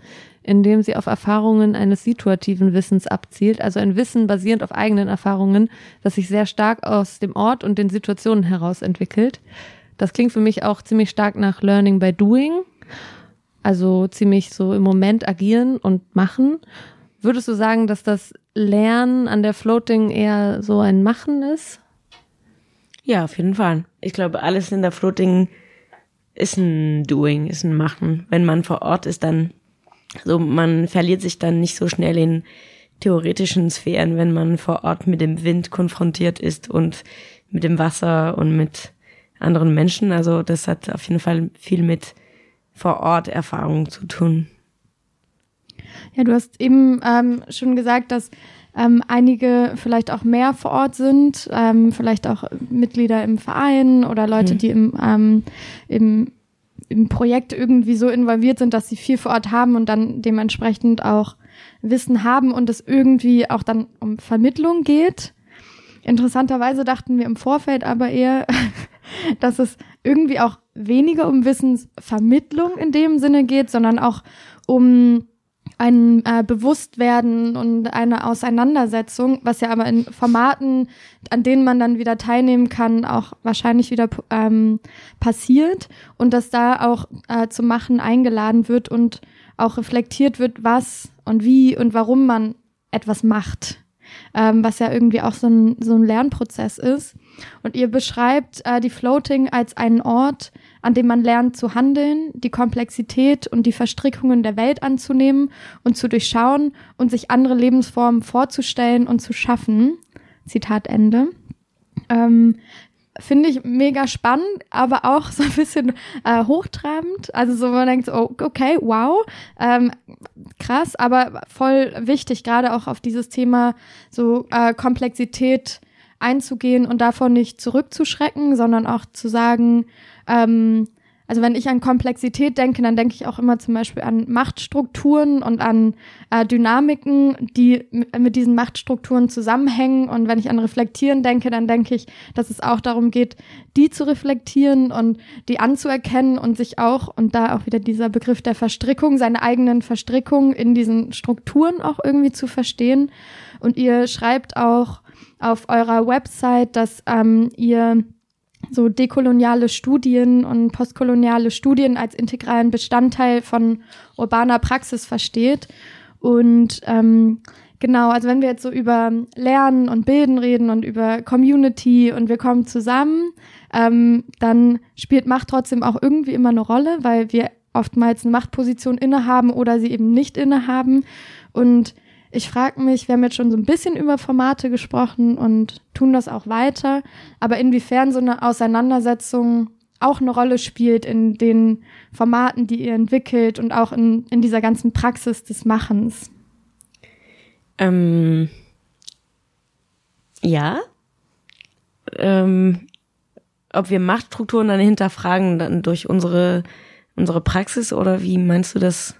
S2: indem sie auf Erfahrungen eines situativen Wissens abzielt, also ein Wissen basierend auf eigenen Erfahrungen, das sich sehr stark aus dem Ort und den Situationen heraus entwickelt. Das klingt für mich auch ziemlich stark nach Learning by Doing, also ziemlich so im Moment agieren und machen. Würdest du sagen, dass das Lernen an der Floating eher so ein Machen ist?
S4: Ja, auf jeden Fall. Ich glaube, alles in der Floating ist ein Doing, ist ein Machen. Wenn man vor Ort ist, dann so man verliert sich dann nicht so schnell in theoretischen Sphären, wenn man vor Ort mit dem Wind konfrontiert ist und mit dem Wasser und mit anderen Menschen. Also das hat auf jeden Fall viel mit vor Ort Erfahrung zu tun.
S3: Ja, du hast eben ähm, schon gesagt, dass ähm, einige vielleicht auch mehr vor Ort sind, ähm, vielleicht auch Mitglieder im Verein oder Leute, mhm. die im, ähm, im im Projekt irgendwie so involviert sind, dass sie viel vor Ort haben und dann dementsprechend auch Wissen haben und es irgendwie auch dann um Vermittlung geht. Interessanterweise dachten wir im Vorfeld aber eher, dass es irgendwie auch weniger um Wissensvermittlung in dem Sinne geht, sondern auch um ein äh, Bewusstwerden und eine Auseinandersetzung, was ja aber in Formaten, an denen man dann wieder teilnehmen kann, auch wahrscheinlich wieder ähm, passiert und dass da auch äh, zum Machen eingeladen wird und auch reflektiert wird, was und wie und warum man etwas macht, ähm, was ja irgendwie auch so ein, so ein Lernprozess ist. Und ihr beschreibt äh, die Floating als einen Ort, an dem man lernt zu handeln, die Komplexität und die Verstrickungen der Welt anzunehmen und zu durchschauen und sich andere Lebensformen vorzustellen und zu schaffen. Zitat Ende. Ähm, finde ich mega spannend, aber auch so ein bisschen äh, hochtrabend. Also so man denkt, oh, okay, wow, ähm, krass, aber voll wichtig, gerade auch auf dieses Thema so äh, Komplexität einzugehen und davon nicht zurückzuschrecken, sondern auch zu sagen, ähm, also wenn ich an Komplexität denke, dann denke ich auch immer zum Beispiel an Machtstrukturen und an äh, Dynamiken, die mit diesen Machtstrukturen zusammenhängen. Und wenn ich an Reflektieren denke, dann denke ich, dass es auch darum geht, die zu reflektieren und die anzuerkennen und sich auch, und da auch wieder dieser Begriff der Verstrickung, seine eigenen Verstrickungen in diesen Strukturen auch irgendwie zu verstehen. Und ihr schreibt auch auf eurer Website, dass ähm, ihr so dekoloniale Studien und postkoloniale Studien als integralen Bestandteil von urbaner Praxis versteht. Und ähm, genau, also wenn wir jetzt so über Lernen und Bilden reden und über Community und wir kommen zusammen, ähm, dann spielt Macht trotzdem auch irgendwie immer eine Rolle, weil wir oftmals eine Machtposition innehaben oder sie eben nicht innehaben. Und ich frage mich, wir haben jetzt schon so ein bisschen über Formate gesprochen und tun das auch weiter, aber inwiefern so eine Auseinandersetzung auch eine Rolle spielt in den Formaten, die ihr entwickelt und auch in, in dieser ganzen Praxis des Machens.
S4: Ähm, ja. Ähm, ob wir Machtstrukturen dann hinterfragen, dann durch unsere, unsere Praxis oder wie meinst du das?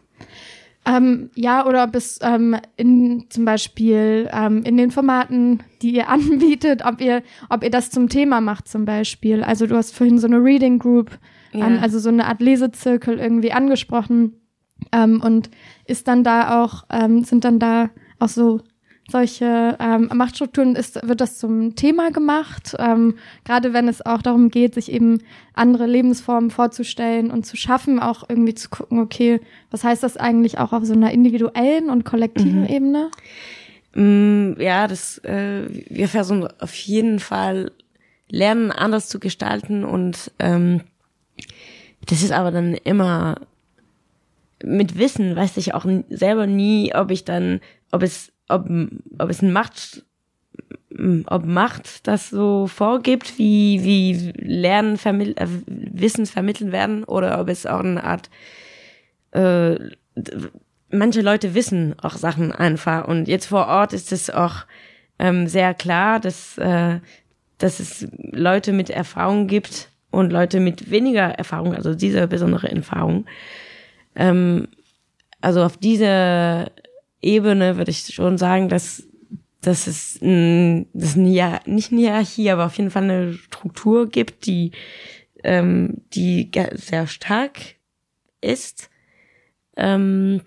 S3: Ähm, ja, oder ob es ähm, in zum Beispiel ähm, in den Formaten, die ihr anbietet, ob ihr, ob ihr das zum Thema macht zum Beispiel. Also du hast vorhin so eine Reading Group, ja. an, also so eine Art Lesezirkel irgendwie angesprochen. Ähm, und ist dann da auch, ähm, sind dann da auch so solche ähm, Machtstrukturen ist, wird das zum Thema gemacht, ähm, gerade wenn es auch darum geht, sich eben andere Lebensformen vorzustellen und zu schaffen, auch irgendwie zu gucken, okay, was heißt das eigentlich auch auf so einer individuellen und kollektiven mhm. Ebene?
S4: Mm, ja, das äh, wir versuchen auf jeden Fall lernen, anders zu gestalten und ähm, das ist aber dann immer mit Wissen weiß ich auch selber nie, ob ich dann, ob es ob, ob es ein Macht, ob Macht das so vorgibt, wie, wie Lernen, vermitt, äh, Wissens vermitteln werden, oder ob es auch eine Art, äh, manche Leute wissen auch Sachen einfach. Und jetzt vor Ort ist es auch ähm, sehr klar, dass, äh, dass es Leute mit Erfahrung gibt und Leute mit weniger Erfahrung, also diese besondere Erfahrung. Ähm, also auf diese Ebene würde ich schon sagen, dass dass es ein, das ein, ja, nicht eine Hierarchie, aber auf jeden Fall eine Struktur gibt, die ähm, die sehr stark ist. Ähm,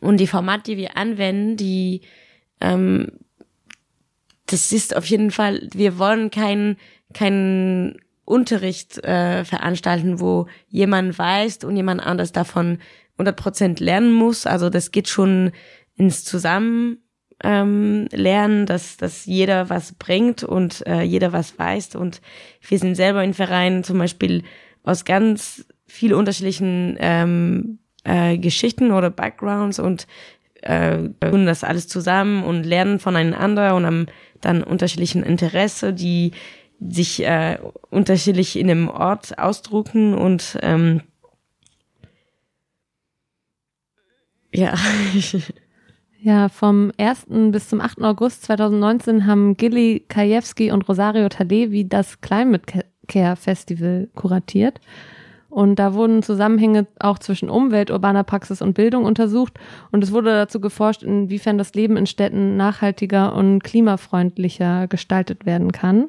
S4: und die Formate, die wir anwenden, die ähm, das ist auf jeden Fall, wir wollen keinen keinen Unterricht äh, veranstalten, wo jemand weiß und jemand anders davon 100% lernen muss. Also das geht schon ins Zusammen ähm, lernen, dass, dass jeder was bringt und äh, jeder was weiß. Und wir sind selber in Vereinen zum Beispiel aus ganz viel unterschiedlichen ähm, äh, Geschichten oder Backgrounds und äh, tun das alles zusammen und lernen voneinander und haben dann unterschiedlichen Interesse, die sich äh, unterschiedlich in einem Ort ausdrucken und ähm, ja.
S2: Ja, vom 1. bis zum 8. August 2019 haben Gilly Kajewski und Rosario Tadevi das Climate Care Festival kuratiert. Und da wurden Zusammenhänge auch zwischen Umwelt, urbaner Praxis und Bildung untersucht. Und es wurde dazu geforscht, inwiefern das Leben in Städten nachhaltiger und klimafreundlicher gestaltet werden kann.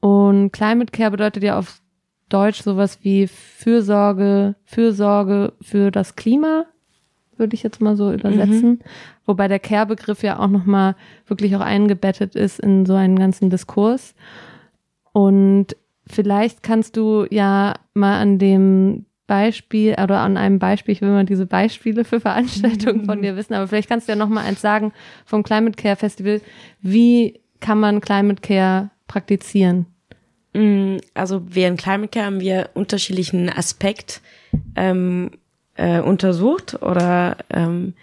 S2: Und Climate Care bedeutet ja auf Deutsch sowas wie Fürsorge, Fürsorge für das Klima würde ich jetzt mal so übersetzen. Mhm. Wobei der Care-Begriff ja auch nochmal wirklich auch eingebettet ist in so einen ganzen Diskurs. Und vielleicht kannst du ja mal an dem Beispiel oder an einem Beispiel, ich will mal diese Beispiele für Veranstaltungen von dir wissen, aber vielleicht kannst du ja noch mal eins sagen vom Climate Care Festival. Wie kann man Climate Care praktizieren?
S4: Mm, also während Climate Care haben wir unterschiedlichen Aspekt ähm, äh, untersucht oder ähm,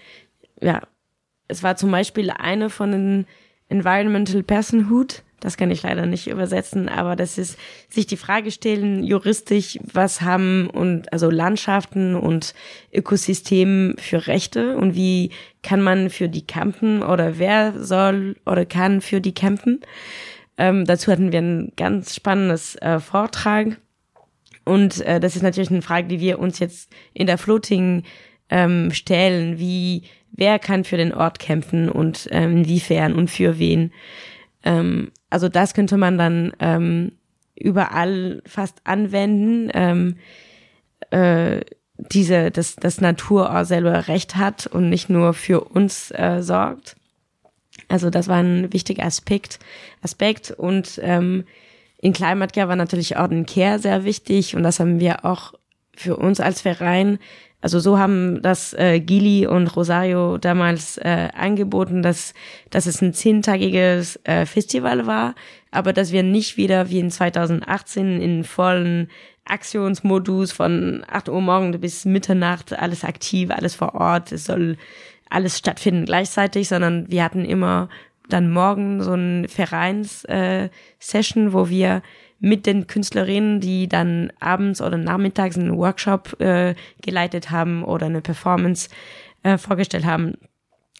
S4: ja, es war zum Beispiel eine von den Environmental Personhood Das kann ich leider nicht übersetzen, aber das ist sich die Frage stellen, juristisch, was haben und also Landschaften und Ökosystemen für Rechte und wie kann man für die kämpfen oder wer soll oder kann für die kämpfen. Ähm, dazu hatten wir ein ganz spannendes äh, Vortrag und äh, das ist natürlich eine Frage, die wir uns jetzt in der Floating ähm, stellen, wie wer kann für den Ort kämpfen und ähm, inwiefern und für wen. Ähm, also das könnte man dann ähm, überall fast anwenden. Ähm, äh, diese, dass das Natur auch selber Recht hat und nicht nur für uns äh, sorgt. Also das war ein wichtiger Aspekt. Aspekt und ähm, in Climate Care war natürlich auch ein Care sehr wichtig und das haben wir auch für uns als Verein also so haben das äh, Gili und Rosario damals äh, angeboten, dass, dass es ein zehntagiges äh, Festival war, aber dass wir nicht wieder wie in 2018 in vollen Aktionsmodus von 8 Uhr morgens bis Mitternacht alles aktiv, alles vor Ort, es soll alles stattfinden gleichzeitig, sondern wir hatten immer dann morgen so ein Vereins-Session, äh, wo wir mit den Künstlerinnen, die dann abends oder nachmittags einen Workshop äh, geleitet haben oder eine Performance äh, vorgestellt haben,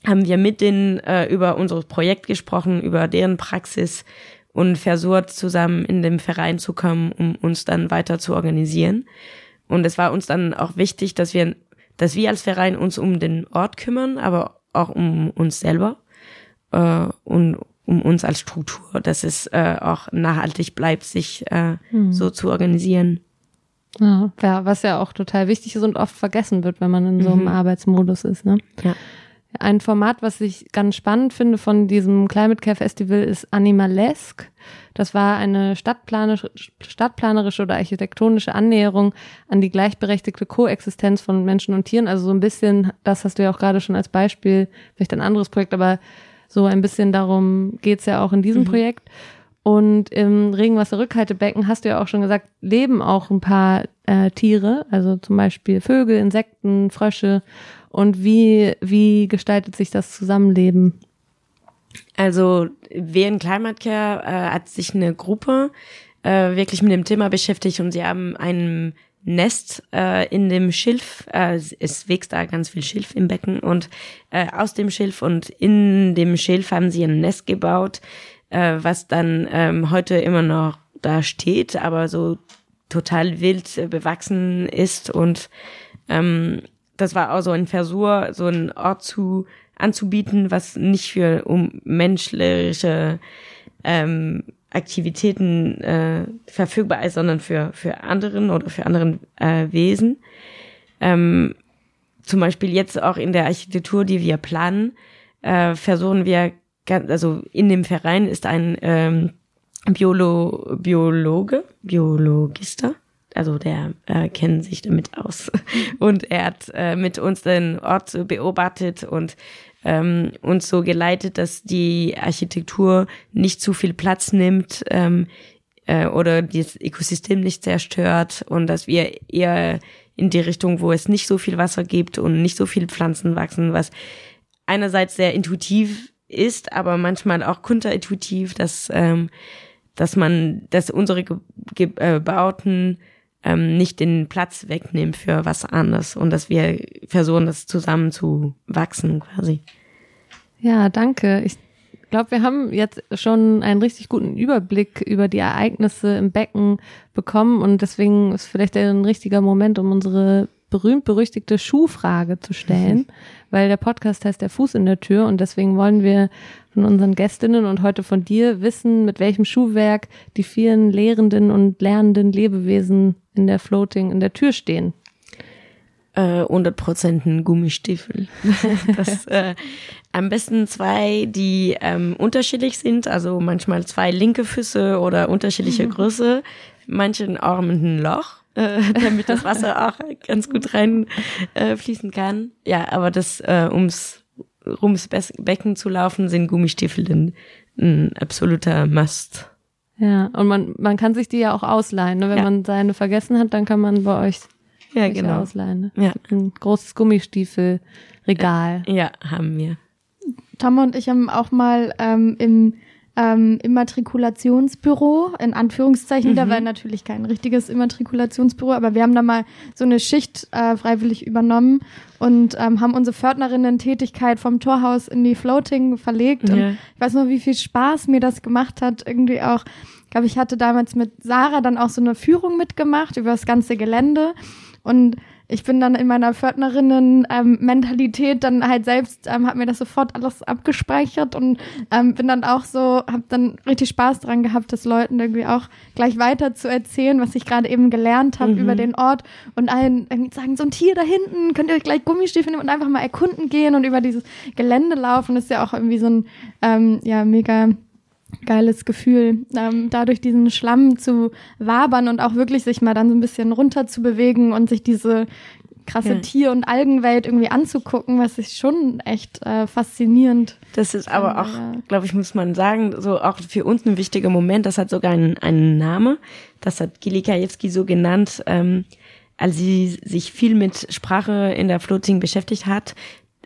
S4: haben wir mit denen äh, über unser Projekt gesprochen, über deren Praxis und versucht zusammen in dem Verein zu kommen, um uns dann weiter zu organisieren. Und es war uns dann auch wichtig, dass wir, dass wir als Verein uns um den Ort kümmern, aber auch um uns selber äh, und um uns als Struktur, dass es äh, auch nachhaltig bleibt, sich äh, hm. so zu organisieren.
S2: Ja, was ja auch total wichtig ist und oft vergessen wird, wenn man in so einem mhm. Arbeitsmodus ist. Ne? Ja. Ein Format, was ich ganz spannend finde von diesem Climate Care Festival, ist Animalesque. Das war eine stadtplanerische, stadtplanerische oder architektonische Annäherung an die gleichberechtigte Koexistenz von Menschen und Tieren. Also so ein bisschen, das hast du ja auch gerade schon als Beispiel, vielleicht ein anderes Projekt, aber so ein bisschen darum geht's ja auch in diesem mhm. Projekt. Und im Regenwasser-Rückhaltebecken hast du ja auch schon gesagt, leben auch ein paar äh, Tiere, also zum Beispiel Vögel, Insekten, Frösche. Und wie, wie gestaltet sich das Zusammenleben?
S4: Also während Climate Care äh, hat sich eine Gruppe äh, wirklich mit dem Thema beschäftigt und sie haben einen Nest äh, in dem Schilf. Äh, es wächst da ganz viel Schilf im Becken und äh, aus dem Schilf und in dem Schilf haben sie ein Nest gebaut, äh, was dann ähm, heute immer noch da steht, aber so total wild äh, bewachsen ist und ähm, das war auch so ein Versuch, so einen Ort zu anzubieten, was nicht für um menschliche ähm, Aktivitäten äh, verfügbar ist, sondern für, für anderen oder für anderen äh, Wesen. Ähm, zum Beispiel jetzt auch in der Architektur, die wir planen, äh, versuchen wir, also in dem Verein ist ein ähm, Biolo Biologe, Biologister, also der äh, kennt sich damit aus. Und er hat äh, mit uns den Ort beobachtet und ähm, uns so geleitet, dass die Architektur nicht zu viel Platz nimmt ähm, äh, oder das Ökosystem nicht zerstört und dass wir eher in die Richtung, wo es nicht so viel Wasser gibt und nicht so viel Pflanzen wachsen, was einerseits sehr intuitiv ist, aber manchmal auch kontraintuitiv, dass ähm, dass man, dass unsere Ge Bauten ähm, nicht den Platz wegnehmen für was anderes und dass wir versuchen, das zusammen zu wachsen quasi.
S2: Ja, danke. Ich glaube, wir haben jetzt schon einen richtig guten Überblick über die Ereignisse im Becken bekommen und deswegen ist vielleicht ein richtiger Moment, um unsere berühmt-berüchtigte Schuhfrage zu stellen, weil der Podcast heißt Der Fuß in der Tür und deswegen wollen wir von unseren Gästinnen und heute von dir wissen, mit welchem Schuhwerk die vielen lehrenden und lernenden Lebewesen in der Floating in der Tür stehen.
S4: Äh, 100% ein Gummistiefel. das, äh, am besten zwei, die ähm, unterschiedlich sind, also manchmal zwei linke Füße oder unterschiedliche mhm. Größe, manchen auch mit einem Loch, äh, damit das Wasser auch ganz gut reinfließen äh, fließen kann. Ja, aber das, äh, ums rums Becken zu laufen, sind Gummistiefel ein, ein absoluter Must.
S2: Ja, und man, man kann sich die ja auch ausleihen. Ne? Wenn ja. man seine vergessen hat, dann kann man bei euch ja, genau. ausleihen. Ne? Ja. Ein großes Gummistiefelregal.
S4: Ja, haben wir.
S3: Tom und ich haben auch mal ähm, im ähm, Immatrikulationsbüro, in Anführungszeichen,
S4: Mhm.
S3: da war natürlich kein richtiges Immatrikulationsbüro, aber wir haben da mal so eine Schicht äh, freiwillig übernommen und ähm, haben unsere Pförtnerinnen-Tätigkeit vom Torhaus in die Floating verlegt. Und
S4: Ja.
S3: ich weiß noch, wie viel Spaß mir das gemacht hat. Irgendwie auch, ich glaube, ich hatte damals mit Sarah dann auch so eine Führung mitgemacht über das ganze Gelände. Und ich bin dann in meiner Pförtnerinnen-Mentalität dann halt selbst, ähm, habe mir das sofort alles abgespeichert und ähm, bin dann auch so, habe dann richtig Spaß dran gehabt, das Leuten irgendwie auch gleich weiter zu erzählen, was ich gerade eben gelernt habe
S4: Mhm.
S3: über den Ort und allen irgendwie sagen, so ein Tier da hinten, könnt ihr euch gleich Gummistiefel nehmen und einfach mal erkunden gehen und über dieses Gelände laufen. Das ist ja auch irgendwie so ein, ähm, ja, mega geiles Gefühl, ähm, dadurch diesen Schlamm zu wabern und auch wirklich sich mal dann so ein bisschen runter zu bewegen und sich diese krasse
S4: Ja.
S3: Tier- und Algenwelt irgendwie anzugucken, was ich schon echt äh, faszinierend.
S4: Das ist aber auch, glaube ich, muss man sagen, so auch für uns ein wichtiger Moment. Das hat sogar einen, einen Name. Das hat Gili Kajewski so genannt, ähm, als sie sich viel mit Sprache in der Floating beschäftigt hat.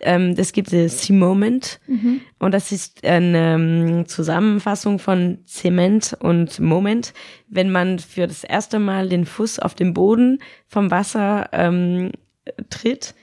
S4: Ähm, das gibt es C-Moment. Und das ist eine ähm, Zusammenfassung von Zement und Moment. Wenn man für das erste Mal den Fuß auf den Boden vom Wasser ähm, tritt,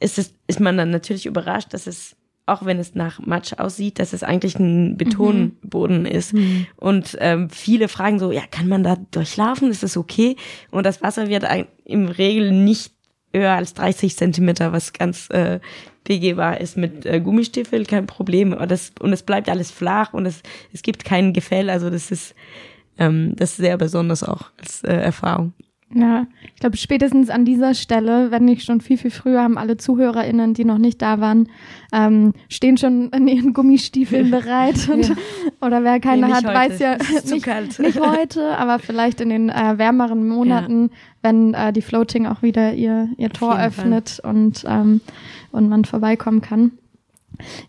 S4: ist, es, ist man dann natürlich überrascht, dass es, auch wenn es nach Matsch aussieht, dass es eigentlich ein Betonboden ist. Und ähm, viele fragen so, ja, kann man da durchlaufen? Ist das okay? Und das Wasser wird ein- im Regel nicht höher als 30 Zentimeter, was ganz äh, begehbar ist mit äh, Gummistiefel, kein Problem. Aber das, und es bleibt alles flach und es, es gibt kein Gefäll. Also das ist, ähm, das ist sehr besonders auch als äh, Erfahrung.
S3: Ja, ich glaube, spätestens an dieser Stelle, wenn nicht schon viel, viel früher, haben alle ZuhörerInnen, die noch nicht da waren, ähm, stehen schon in ihren Gummistiefeln bereit. Und, Oder wer keine
S4: Nee,
S3: hat,
S4: heute.
S3: weiß ja nicht,
S4: kalt.
S3: nicht heute, aber vielleicht in den äh, wärmeren Monaten, wenn äh, die Floating auch wieder ihr, ihr Tor öffnet und, ähm, und man vorbeikommen kann.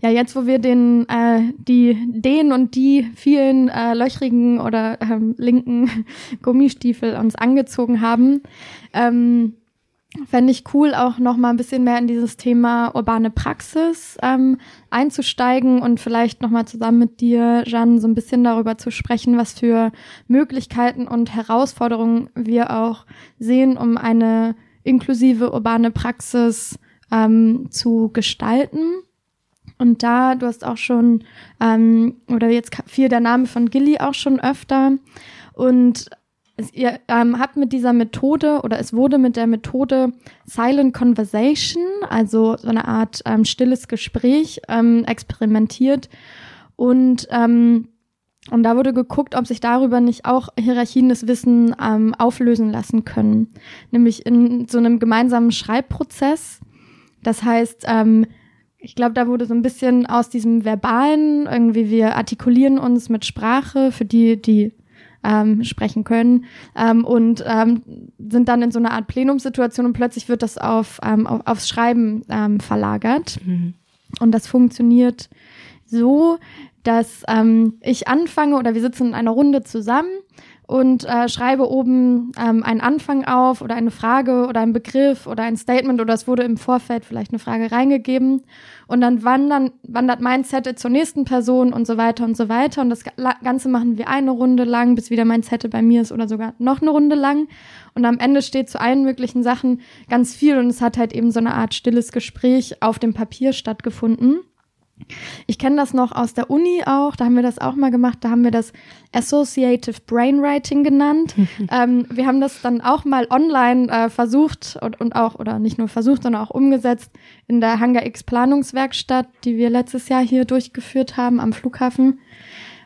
S3: Ja, jetzt, wo wir den, äh, die, den und die vielen äh, löchrigen oder ähm, linken Gummistiefel uns angezogen haben, ähm, fände ich cool, auch noch mal ein bisschen mehr in dieses Thema urbane Praxis ähm, einzusteigen und vielleicht noch mal zusammen mit dir, Jeanne, so ein bisschen darüber zu sprechen, was für Möglichkeiten und Herausforderungen wir auch sehen, um eine inklusive urbane Praxis ähm, zu gestalten. Und da, du hast auch schon, ähm, oder jetzt fiel der Name von Gilly auch schon öfter. Und es, ihr ähm, habt mit dieser Methode oder es wurde mit der Methode Silent Conversation, also so eine Art ähm, stilles Gespräch, ähm, experimentiert. Und ähm, und da wurde geguckt, ob sich darüber nicht auch Hierarchien des Wissen ähm, auflösen lassen können. Nämlich in so einem gemeinsamen Schreibprozess. Das heißt, ähm, ich glaube, da wurde so ein bisschen aus diesem Verbalen, irgendwie wir artikulieren uns mit Sprache für die, die ähm, sprechen können ähm, und ähm, sind dann in so einer Art Plenumssituation und plötzlich wird das auf, ähm, auf aufs Schreiben ähm, verlagert. Und das funktioniert so, dass ähm, ich anfange oder wir sitzen in einer Runde zusammen und äh, schreibe oben ähm, einen Anfang auf oder eine Frage oder einen Begriff oder ein Statement oder es wurde im Vorfeld vielleicht eine Frage reingegeben. Und dann wandern, wandert mein Zettel zur nächsten Person und so weiter und so weiter. Und das Ga- Ganze machen wir eine Runde lang, bis wieder mein Zettel bei mir ist oder sogar noch eine Runde lang. Und am Ende steht zu allen möglichen Sachen ganz viel und es hat halt eben so eine Art stilles Gespräch auf dem Papier stattgefunden. Ich kenne das noch aus der Uni auch, da haben wir das auch mal gemacht, da haben wir das Associative Brainwriting genannt. ähm, wir haben das dann auch mal online äh, versucht und, und auch, oder nicht nur versucht, sondern auch umgesetzt in der Hangar X Planungswerkstatt, die wir letztes Jahr hier durchgeführt haben am Flughafen.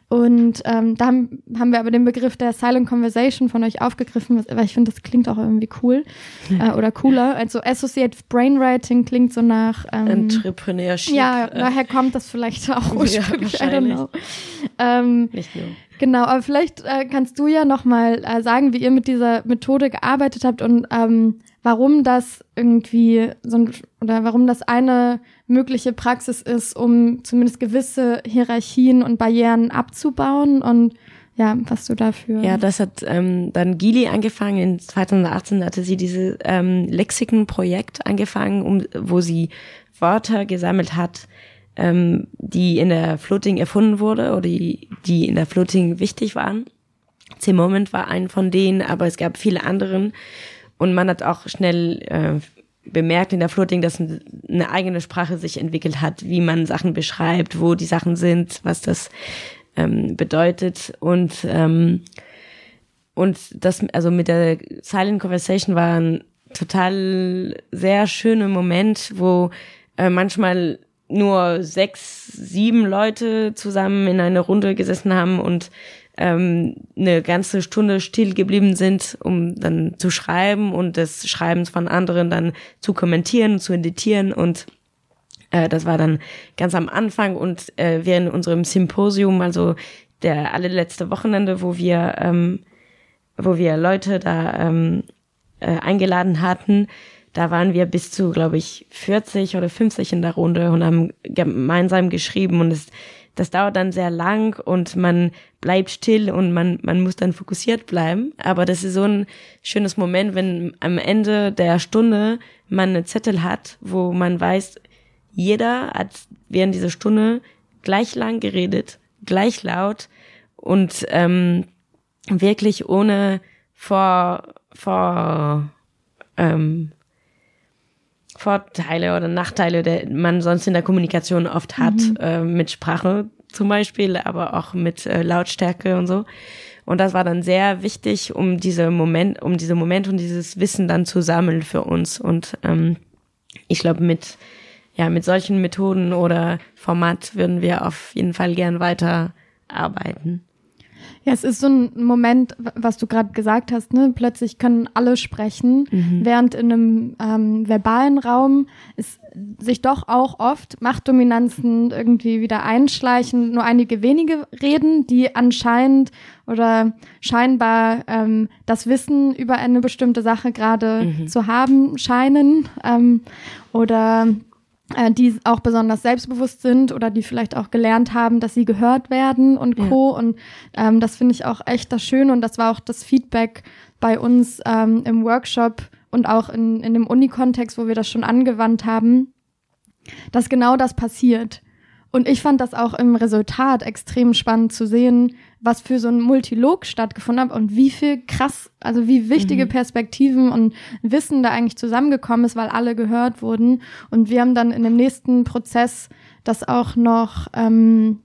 S3: Und ähm, da haben, haben wir aber den Begriff der Silent Conversation von euch aufgegriffen, weil ich finde, das klingt auch irgendwie cool äh, oder cooler. Also Associative Brainwriting klingt so nach ähm,
S4: Entrepreneurship.
S3: ja,
S4: äh,
S3: daher kommt das vielleicht auch ursprünglich. I don't
S4: wahrscheinlich.
S3: know. Ähm,
S4: nicht nur.
S3: genau, aber vielleicht äh, kannst du ja noch mal äh, sagen, wie ihr mit dieser Methode gearbeitet habt und ähm, warum das irgendwie so ein, oder warum das eine mögliche Praxis ist, um zumindest gewisse Hierarchien und Barrieren abzubauen und ja, was du dafür.
S4: Ja, das hat ähm, dann Gili angefangen. In 2018 hatte sie dieses ähm, Lexikon-Projekt angefangen, um, wo sie Wörter gesammelt hat, ähm, die in der Floating erfunden wurde oder die, die in der Floating wichtig waren. C-Moment war ein von denen, aber es gab viele anderen. Und man hat auch schnell äh, bemerkt in der Floating, dass eine eigene Sprache sich entwickelt hat, wie man Sachen beschreibt, wo die Sachen sind, was das ähm, bedeutet. Und, ähm, und das, also mit der Silent Conversation war ein total sehr schöner Moment, wo äh, manchmal nur sechs, sieben Leute zusammen in einer Runde gesessen haben und ähm, eine ganze Stunde still geblieben sind, um dann zu schreiben und des Schreibens von anderen dann zu kommentieren zu editieren. Und äh, das war dann ganz am Anfang. Und äh, während unserem Symposium, also der allerletzte Wochenende, wo wir ähm, wo wir Leute da ähm, äh, eingeladen hatten, da waren wir bis zu, glaube ich, 40 oder 50 in der Runde und haben gemeinsam geschrieben. Und es, das dauert dann sehr lang und man bleibt still und man, man muss dann fokussiert bleiben. Aber das ist so ein schönes Moment, wenn am Ende der Stunde man einen Zettel hat, wo man weiß, jeder hat während dieser Stunde gleich lang geredet, gleich laut und ähm, wirklich ohne vor, vor ähm, Vorteile oder Nachteile, der man sonst in der Kommunikation oft hat, mhm. äh, mit Sprache zum Beispiel, aber auch mit äh, Lautstärke und so. Und das war dann sehr wichtig, um diese Moment, um diese Moment und dieses Wissen dann zu sammeln für uns. Und ähm, ich glaube, mit ja mit solchen Methoden oder Format würden wir auf jeden Fall gern weiter arbeiten.
S3: Ja, es ist so ein Moment, was du gerade gesagt hast, ne? Plötzlich können alle sprechen, mhm. während in einem ähm, verbalen Raum ist sich doch auch oft Machtdominanzen irgendwie wieder einschleichen. Nur einige wenige reden, die anscheinend oder scheinbar ähm, das Wissen über eine bestimmte Sache gerade mhm. zu haben scheinen ähm, oder die auch besonders selbstbewusst sind oder die vielleicht auch gelernt haben, dass sie gehört werden und Co. Ja. Und ähm, das finde ich auch echt das Schöne und das war auch das Feedback bei uns ähm, im Workshop und auch in, in dem Uni-Kontext, wo wir das schon angewandt haben, dass genau das passiert. Und ich fand das auch im Resultat extrem spannend zu sehen, was für so ein Multilog stattgefunden hat und wie viel krass, also wie wichtige mhm. Perspektiven und Wissen da eigentlich zusammengekommen ist, weil alle gehört wurden. Und wir haben dann in dem nächsten Prozess das auch noch ähm,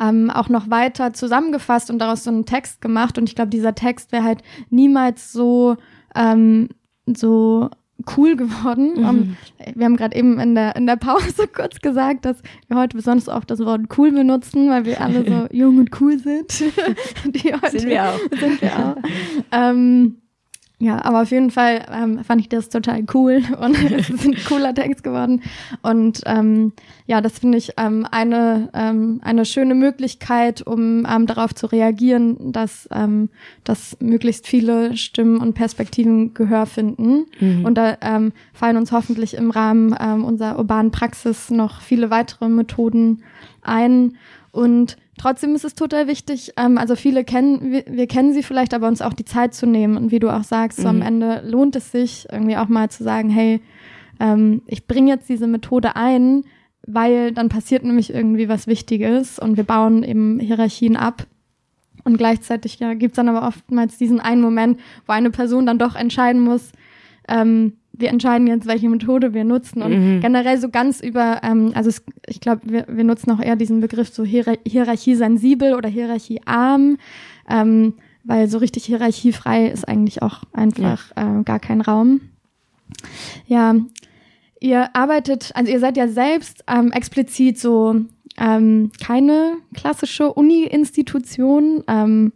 S3: ähm, auch noch weiter zusammengefasst und daraus so einen Text gemacht. Und ich glaube, dieser Text wäre halt niemals so ähm, so cool geworden. Mhm. Um, wir haben gerade eben in der, in der Pause kurz gesagt, dass wir heute besonders oft das Wort cool benutzen, weil wir alle so jung und cool sind.
S4: Die heute, sind wir auch.
S3: Sind wir auch. ähm, ja, aber auf jeden Fall ähm, fand ich das total cool und es ist ein cooler Text geworden. Und ähm, ja, das finde ich ähm, eine, ähm, eine schöne Möglichkeit, um ähm, darauf zu reagieren, dass, ähm, dass möglichst viele Stimmen und Perspektiven Gehör finden. Mhm. Und da ähm, fallen uns hoffentlich im Rahmen ähm, unserer urbanen Praxis noch viele weitere Methoden ein. Und Trotzdem ist es total wichtig, ähm, also viele kennen, wir, wir, kennen sie vielleicht, aber uns auch die Zeit zu nehmen. Und wie du auch sagst, so am mhm. Ende lohnt es sich irgendwie auch mal zu sagen, hey, ähm, ich bringe jetzt diese Methode ein, weil dann passiert nämlich irgendwie was Wichtiges und wir bauen eben Hierarchien ab. Und gleichzeitig ja, gibt's dann aber oftmals diesen einen Moment, wo eine Person dann doch entscheiden muss, ähm, wir entscheiden jetzt, welche Methode wir nutzen. Und mhm. generell so ganz über, ähm, also es, ich glaube, wir, wir nutzen auch eher diesen Begriff so Hier Hierarchie sensibel oder Hierarchie arm, ähm, weil so richtig hierarchiefrei ist eigentlich auch einfach ja. äh, gar kein Raum. Ja, ihr arbeitet, also ihr seid ja selbst ähm, explizit so ähm, keine klassische Uni-Institution. Ähm,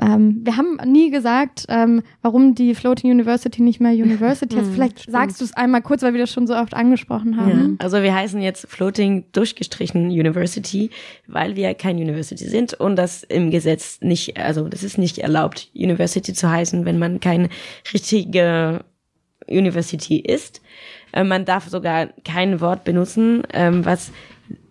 S3: ähm, wir haben nie gesagt, ähm, warum die Floating University nicht mehr University heißt. Hm, Vielleicht Stimmt. sagst du es einmal kurz, weil wir das schon so oft angesprochen haben. Ja.
S4: Also wir heißen jetzt Floating durchgestrichen University, weil wir kein University sind und das im Gesetz nicht, also das ist nicht erlaubt, University zu heißen, wenn man keine richtige University ist. Äh, man darf sogar kein Wort benutzen, ähm, was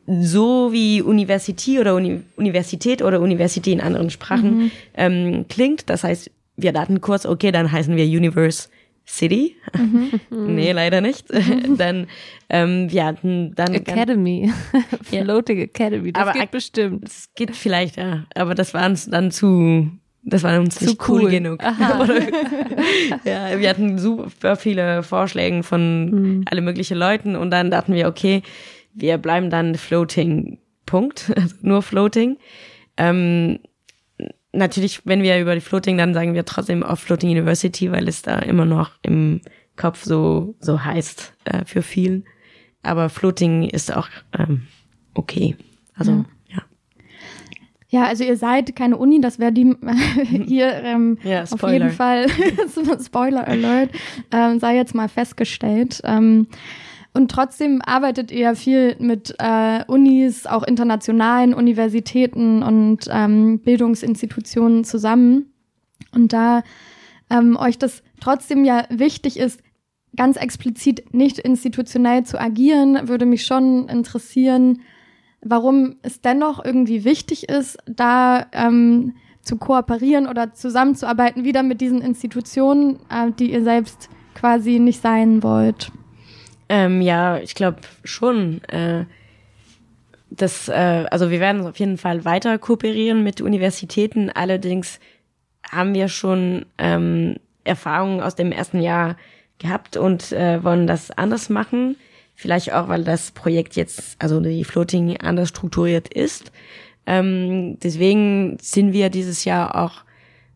S4: so wie Universität oder Uni Universität oder Universität in anderen Sprachen mhm. ähm, klingt. Das heißt, wir dachten kurz, okay, dann heißen wir Universe City. nee, leider nicht. dann, ähm, wir hatten dann.
S2: Academy. Floating Academy. Das
S4: Aber
S2: geht bestimmt.
S4: Das geht vielleicht, ja. Aber das war uns dann zu, das war uns
S2: Zu
S4: nicht cool,
S2: cool.
S4: genug. Ja, wir hatten super viele Vorschläge von
S2: Hm.
S4: alle möglichen Leuten und dann dachten wir, okay, wir bleiben dann Floating, Punkt. Also nur Floating. Ähm, natürlich, wenn wir über die Floating, dann sagen wir trotzdem auf Floating University, weil es da immer noch im Kopf so, so heißt äh, für vielen. Aber Floating ist auch ähm, okay. Also, ja.
S3: Ja, also ihr seid keine Uni, das wäre die hier ähm,
S4: Ja,
S3: auf jeden Fall Spoiler Alert, ähm, sei jetzt mal festgestellt. Ähm, und trotzdem arbeitet ihr viel mit äh, Unis, auch internationalen Universitäten und ähm, Bildungsinstitutionen zusammen. Und da ähm, euch das trotzdem ja wichtig ist, ganz explizit nicht institutionell zu agieren, würde mich schon interessieren, warum es dennoch irgendwie wichtig ist, da ähm, zu kooperieren oder zusammenzuarbeiten, wieder mit diesen Institutionen, äh, die ihr selbst quasi nicht sein wollt.
S4: Ähm, ja, ich glaube schon. Äh, das, äh, also wir werden auf jeden Fall weiter kooperieren mit Universitäten. Allerdings haben wir schon ähm, Erfahrungen aus dem ersten Jahr gehabt und äh, wollen das anders machen. Vielleicht auch, weil das Projekt jetzt, also die Floating anders strukturiert ist. Ähm, deswegen sind wir dieses Jahr auch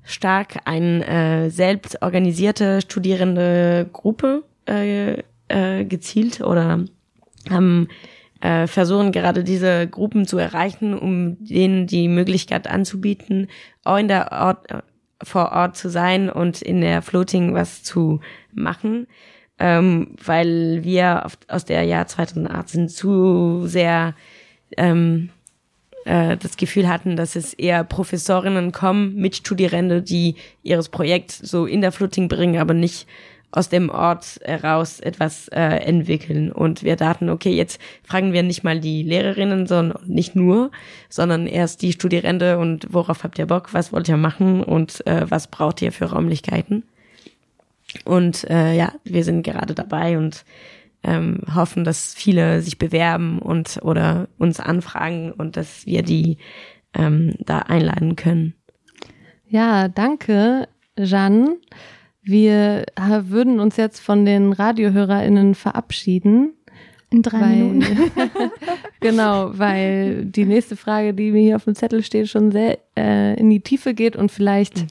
S4: stark eine äh, selbst organisierte studierende Gruppe äh, äh, gezielt oder haben äh, versuchen gerade diese Gruppen zu erreichen, um denen die Möglichkeit anzubieten, auch in der Ort, äh, vor Ort zu sein und in der Floating was zu machen, ähm, weil wir auf, aus der Jahr 2018 zu sehr ähm, äh, das Gefühl hatten, dass es eher Professorinnen kommen, Mitstudierende, die ihres Projekt so in der Floating bringen, aber nicht aus dem Ort heraus etwas äh, entwickeln. Und wir dachten, okay, jetzt fragen wir nicht mal die Lehrerinnen, sondern nicht nur, sondern erst die Studierende und worauf habt ihr Bock, was wollt ihr machen und äh, was braucht ihr für Räumlichkeiten. Und äh, ja, wir sind gerade dabei und ähm, hoffen, dass viele sich bewerben und oder uns anfragen und dass wir die ähm, da einladen können.
S2: Ja, danke, Jeanne. Wir würden uns jetzt von den RadiohörerInnen verabschieden.
S3: In drei
S2: weil,
S3: Minuten.
S2: genau, weil die nächste Frage, die mir hier auf dem Zettel steht, schon sehr äh, in die Tiefe geht und vielleicht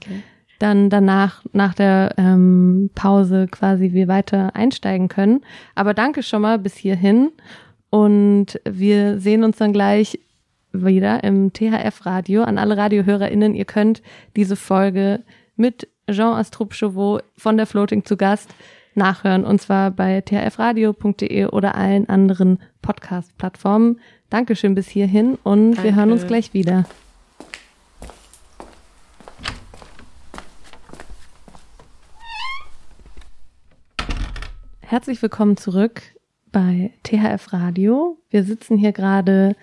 S2: dann danach, nach der ähm, Pause quasi wir weiter einsteigen können. Aber danke schon mal bis hierhin und wir sehen uns dann gleich wieder im THF-Radio. An alle RadiohörerInnen, ihr könnt diese Folge mit Jean Astrup Chauveau von der Floating zu Gast nachhören und zwar bei thfradio.de oder allen anderen Podcast-Plattformen. Dankeschön bis hierhin und wir
S4: Danke.
S2: hören uns gleich wieder. Herzlich willkommen zurück bei THF Radio. Wir sitzen hier gerade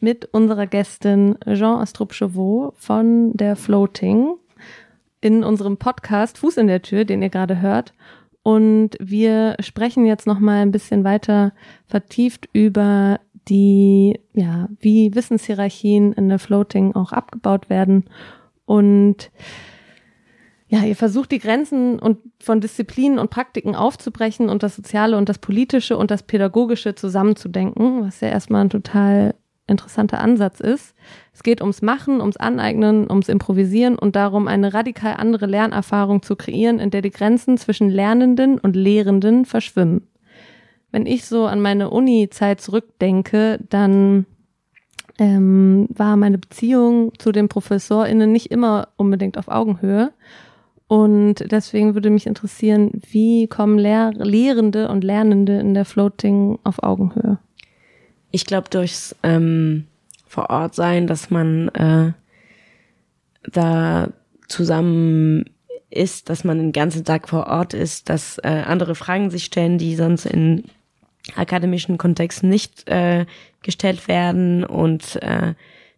S2: mit unserer Gästin Jean Astrup Chauveau von der Floating in unserem Podcast Fuß in der Tür, den ihr gerade hört. Und wir sprechen jetzt noch mal ein bisschen weiter vertieft über die, ja, wie Wissenshierarchien in der Floating auch abgebaut werden. Und ja, ihr versucht die Grenzen und von Disziplinen und Praktiken aufzubrechen und das Soziale und das Politische und das Pädagogische zusammenzudenken, was ja erstmal ein total interessanter Ansatz ist. Es geht ums Machen, ums Aneignen, ums Improvisieren und darum, eine radikal andere Lernerfahrung zu kreieren, in der die Grenzen zwischen Lernenden und Lehrenden verschwimmen. Wenn ich so an meine Uni-Zeit zurückdenke, dann ähm, war meine Beziehung zu den ProfessorInnen nicht immer unbedingt auf Augenhöhe. Und deswegen würde mich interessieren, wie kommen Lehr Lehrende und Lernende in der Floating auf Augenhöhe?
S4: Ich glaube durchs ähm, vor Ort sein, dass man äh, da zusammen ist, dass man den ganzen Tag vor Ort ist, dass äh, andere Fragen sich stellen, die sonst in akademischen Kontexten nicht äh, gestellt werden und äh,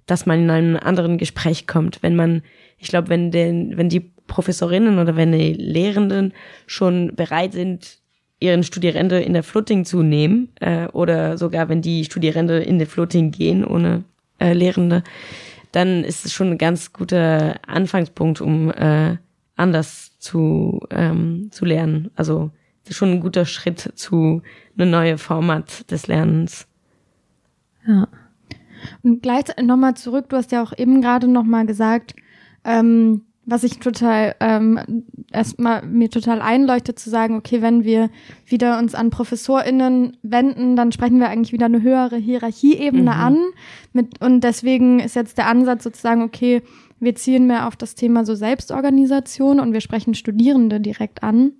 S4: dass man in einem anderen Gespräch kommt. Wenn man, ich glaube, wenn den, wenn die Professorinnen oder wenn die Lehrenden schon bereit sind, ihren Studierende in der Floating zu nehmen äh, oder sogar wenn die Studierende in der Floating gehen ohne äh, Lehrende, dann ist es schon ein ganz guter Anfangspunkt, um äh, anders zu, ähm, zu lernen. Also schon ein guter Schritt zu einem neuen Format des Lernens.
S3: Ja. Und gleichzeitig nochmal zurück, du hast ja auch eben gerade nochmal gesagt, ähm, was ich total ähm, erstmal mir total einleuchtet zu sagen, okay, wenn wir wieder uns an ProfessorInnen wenden, dann sprechen wir eigentlich wieder eine höhere Hierarchieebene mhm. an. Mit, und deswegen ist jetzt der Ansatz sozusagen, okay, wir ziehen mehr auf das Thema so Selbstorganisation und wir sprechen Studierende direkt an.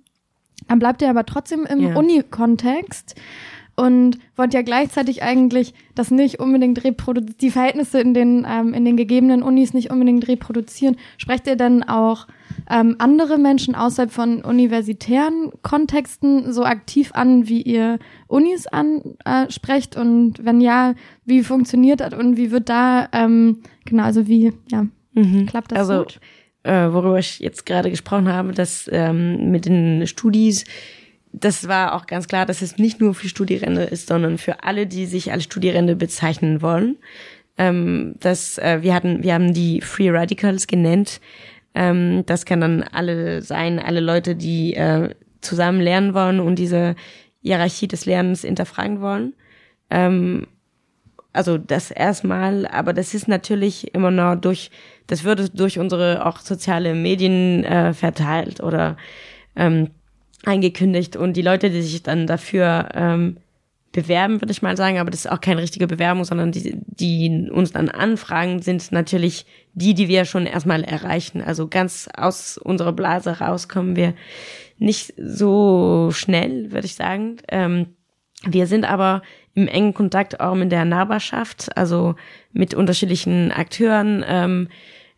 S3: Dann bleibt ihr aber trotzdem im ja. Uni-Kontext und wollt ja gleichzeitig eigentlich das nicht unbedingt reproduzieren, die Verhältnisse in den, ähm, in den gegebenen Unis nicht unbedingt reproduzieren. Sprecht ihr dann auch ähm, andere Menschen außerhalb von universitären Kontexten so aktiv an, wie ihr Unis ansprecht? Äh, und wenn ja, wie funktioniert das und wie wird da, ähm, genau, also wie, ja, mhm. klappt das
S4: also,
S3: gut?
S4: Äh, worüber ich jetzt gerade gesprochen habe, dass ähm, mit den Studis das war auch ganz klar, dass es nicht nur für Studierende ist, sondern für alle, die sich als Studierende bezeichnen wollen. Ähm, das, äh, wir hatten, wir haben die Free Radicals genannt. Ähm, das kann dann alle sein, alle Leute, die äh, zusammen lernen wollen und diese Hierarchie des Lernens hinterfragen wollen. Ähm, also das erstmal, aber das ist natürlich immer noch durch, das wird durch unsere auch soziale Medien äh, verteilt oder ähm, eingekündigt und die Leute, die sich dann dafür ähm, bewerben, würde ich mal sagen, aber das ist auch keine richtige Bewerbung, sondern die, die uns dann anfragen, sind natürlich die, die wir schon erstmal erreichen. Also ganz aus unserer Blase rauskommen wir nicht so schnell, würde ich sagen. Ähm, wir sind aber im engen Kontakt auch mit der Nachbarschaft, also mit unterschiedlichen Akteuren. Ähm,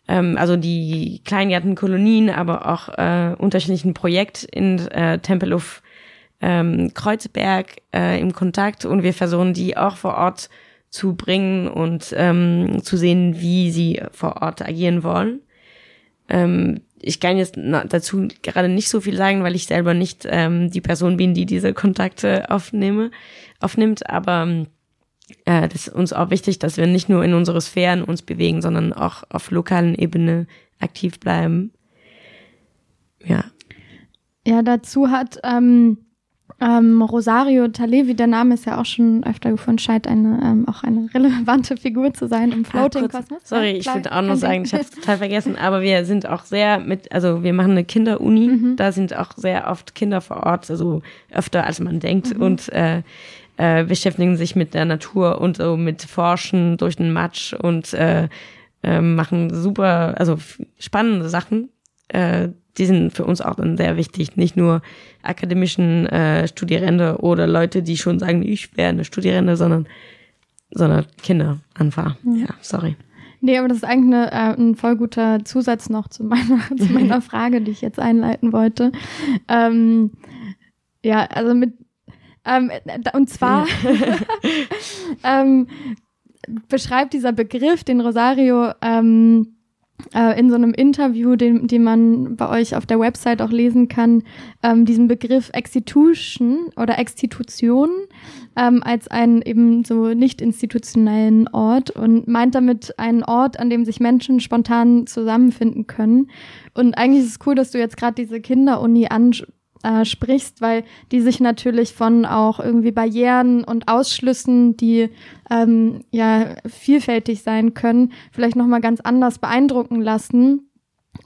S4: ähm, also die Kleingärtenkolonien, aber auch äh, unterschiedlichen Projekt in äh, Tempelhof ähm, Kreuzberg äh, im Kontakt und wir versuchen die auch vor Ort zu bringen und ähm, zu sehen, wie sie vor Ort agieren wollen. Ähm, ich kann jetzt dazu gerade nicht so viel sagen, weil ich selber nicht ähm, die Person bin, die diese Kontakte aufnehme, aufnimmt, aber ähm, äh, das ist uns auch wichtig, dass wir nicht nur in unsere Sphären uns bewegen, sondern auch auf lokalen Ebene aktiv bleiben. Ja.
S3: Ja, dazu hat ähm, ähm, Rosario Talevi, der Name ist ja auch schon öfter gefunden, scheint eine, ähm, auch eine relevante Figur zu sein im Floating Kosmos.
S4: Sorry, ich würde auch noch sagen, ich habe es total vergessen, aber wir sind auch sehr mit, also wir machen eine Kinderuni, mhm. da sind auch sehr oft Kinder vor Ort, also öfter als man denkt mhm. und äh, äh, beschäftigen sich mit der Natur und so mit Forschen durch den Matsch und äh, äh, machen super, also spannende Sachen. Äh, die sind für uns auch dann sehr wichtig, nicht nur akademischen äh, Studierende oder Leute, die schon sagen, ich wäre eine Studierende, sondern sondern Kinder anfahren. Mhm. Ja, sorry.
S3: Nee, aber das ist eigentlich eine, äh, ein voll guter Zusatz noch zu meiner, zu meiner Frage, die ich jetzt einleiten wollte. Ähm, ja, also mit ähm, und zwar ähm, beschreibt dieser Begriff, den Rosario ähm, äh, in so einem Interview, den, den man bei euch auf der Website auch lesen kann, ähm, diesen Begriff Exstitution oder Exstitution ähm, als einen eben so nicht institutionellen Ort und meint damit einen Ort, an dem sich Menschen spontan zusammenfinden können. Und eigentlich ist es cool, dass du jetzt gerade diese Kinderuni ansprichst äh, sprichst, weil die sich natürlich von auch irgendwie Barrieren und Ausschlüssen, die ähm, ja vielfältig sein können, vielleicht nochmal ganz anders beeindrucken lassen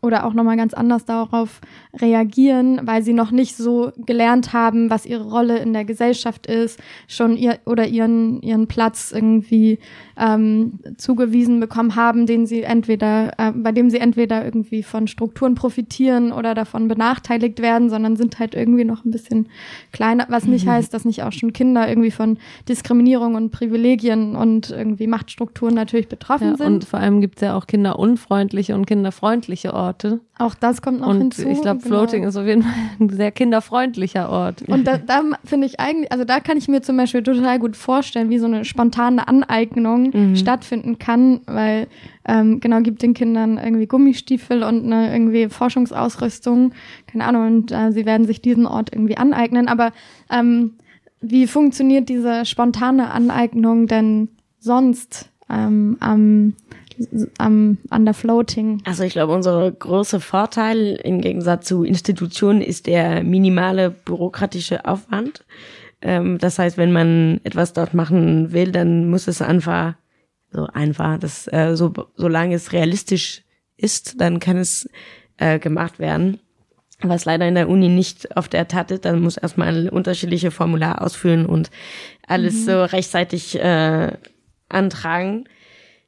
S3: oder auch nochmal ganz anders darauf reagieren, weil sie noch nicht so gelernt haben, was ihre Rolle in der Gesellschaft ist, schon ihr oder ihren, ihren Platz irgendwie ähm, zugewiesen bekommen haben, den sie entweder, äh, bei dem sie entweder irgendwie von Strukturen profitieren oder davon benachteiligt werden, sondern sind halt irgendwie noch ein bisschen kleiner, was nicht mhm. heißt, dass nicht auch schon Kinder irgendwie von Diskriminierung und Privilegien und irgendwie Machtstrukturen natürlich betroffen ja, sind.
S2: Und vor allem gibt es ja auch kinderunfreundliche und kinderfreundliche Orte Orte.
S3: Auch das kommt noch
S2: Und
S3: hinzu.
S2: ich glaube,
S3: genau.
S2: Floating ist auf jeden Fall ein sehr kinderfreundlicher Ort.
S3: Und da, da finde ich eigentlich, also da kann ich mir zum Beispiel total gut vorstellen, wie so eine spontane Aneignung
S2: Mhm.
S3: stattfinden kann, weil ähm, genau gibt den Kindern irgendwie Gummistiefel und eine irgendwie Forschungsausrüstung, keine Ahnung, und äh, sie werden sich diesen Ort irgendwie aneignen. Aber ähm, wie funktioniert diese spontane Aneignung denn sonst ähm, am, am, an der Floating?
S4: Also ich glaube, unser großer Vorteil im Gegensatz zu Institutionen ist der minimale bürokratische Aufwand. Ähm, das heißt, wenn man etwas dort machen will, dann muss es einfach so einfach, das, äh, so, solange es realistisch ist, dann kann es äh, gemacht werden. Was leider in der Uni nicht auf der Tat ist, dann muss erstmal unterschiedliche Formulare ausfüllen und alles so rechtzeitig äh, antragen.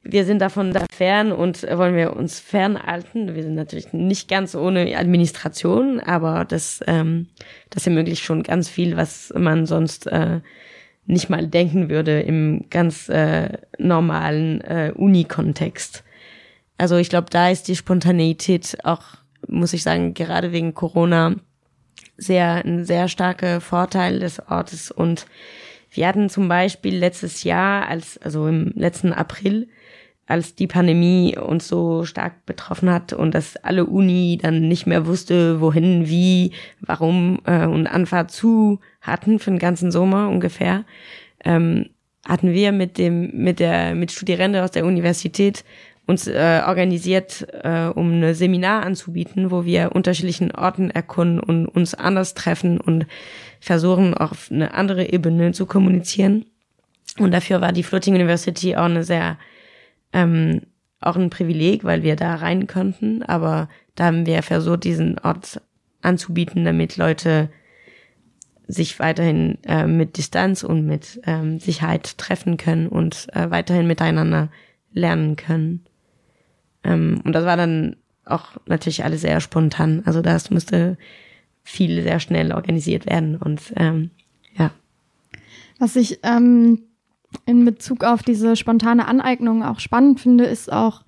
S4: Wir sind davon da fern und wollen wir uns fernhalten. Wir sind natürlich nicht ganz ohne Administration, aber das, ähm, das ermöglicht schon ganz viel, was man sonst äh, nicht mal denken würde im ganz äh, normalen äh, Uni-Kontext. Also ich glaube, da ist die Spontaneität auch, muss ich sagen, gerade wegen Corona sehr ein sehr starker Vorteil des Ortes. Und wir hatten zum Beispiel letztes Jahr, als also im letzten April, als die Pandemie uns so stark betroffen hat und dass alle Uni dann nicht mehr wusste, wohin, wie, warum äh, und Anfahrt zu hatten für den ganzen Sommer ungefähr, ähm, hatten wir mit dem mit der mit Studierenden aus der Universität uns äh, organisiert, äh, um eine Seminar anzubieten, wo wir unterschiedlichen Orten erkunden und uns anders treffen und versuchen auf eine andere Ebene zu kommunizieren. Und dafür war die Floating University auch eine sehr ähm, auch ein Privileg, weil wir da rein konnten, aber da haben wir versucht, diesen Ort anzubieten, damit Leute sich weiterhin äh, mit Distanz und mit ähm, Sicherheit treffen können und äh, weiterhin miteinander lernen können. Ähm, und das war dann auch natürlich alles sehr spontan. Also das musste viel sehr schnell organisiert werden und ähm, ja.
S3: Was ich ähm, in Bezug auf diese spontane Aneignung auch spannend finde, ist auch,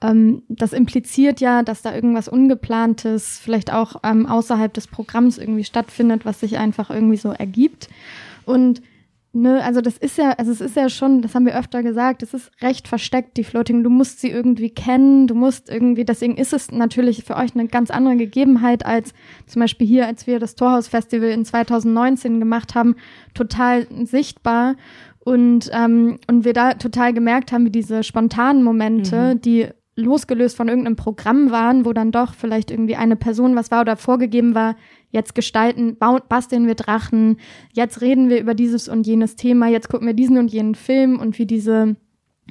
S3: ähm, das impliziert ja, dass da irgendwas Ungeplantes, vielleicht auch ähm, außerhalb des Programms irgendwie stattfindet, was sich einfach irgendwie so ergibt. Und ne, also das ist ja, also es ist ja schon, das haben wir öfter gesagt, es ist recht versteckt, die Floating. Du musst sie irgendwie kennen, du musst irgendwie, deswegen ist es natürlich für euch eine ganz andere Gegebenheit als zum Beispiel hier, als wir das Torhaus-Festival in 2019 gemacht haben, total sichtbar. Und, ähm, und wir da total gemerkt haben, wie diese spontanen Momente, die losgelöst von irgendeinem Programm waren, wo dann doch vielleicht irgendwie eine Person was war oder vorgegeben war, jetzt gestalten, basteln wir Drachen, jetzt reden wir über dieses und jenes Thema, jetzt gucken wir diesen und jenen Film und wie diese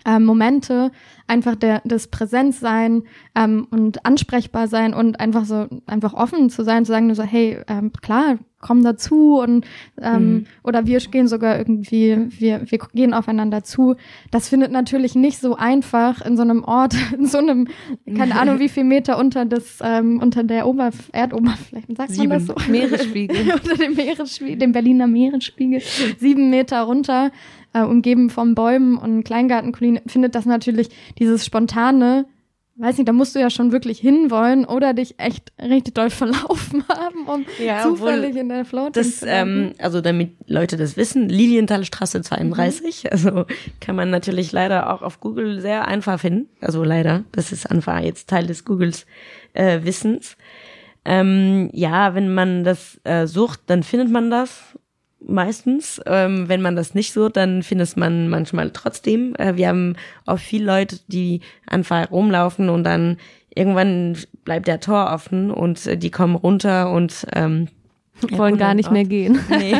S3: äh, Momente einfach der, des Präsenzsein ähm, und ansprechbar sein und einfach so einfach offen zu sein, zu sagen nur so hey ähm, klar komm dazu und ähm,
S4: Mhm.
S3: oder wir gehen sogar irgendwie wir wir gehen aufeinander zu. Das findet natürlich nicht so einfach in so einem Ort in so einem keine Ahnung wie viel Meter unter des ähm, unter der Oberf Erdoberfläche sagt man das so
S2: Meeresspiegel.
S3: unter dem Meeresspiegel, dem Berliner Meeresspiegel, sieben Meter runter, äh, umgeben von Bäumen und Kleingartenkolonien, findet das natürlich dieses spontane, weiß nicht, da musst du ja schon wirklich hinwollen oder dich echt richtig doll verlaufen haben, um
S4: Ja,
S3: zufällig in der Floating
S4: Das, ähm, also damit Leute das wissen, Lilienthalstraße 32, also kann man natürlich leider auch auf Google sehr einfach finden. Also leider, das ist einfach jetzt Teil des Googles äh, Wissens. Ähm, ja, wenn man das äh, sucht, dann findet man das meistens. Ähm, wenn man das nicht sucht, dann findet man manchmal trotzdem. Äh, wir haben auch viele Leute, die einfach rumlaufen und dann irgendwann bleibt der Tor offen und äh, die kommen runter und ähm,
S2: Wollen gar nicht mehr gehen.
S4: Nee,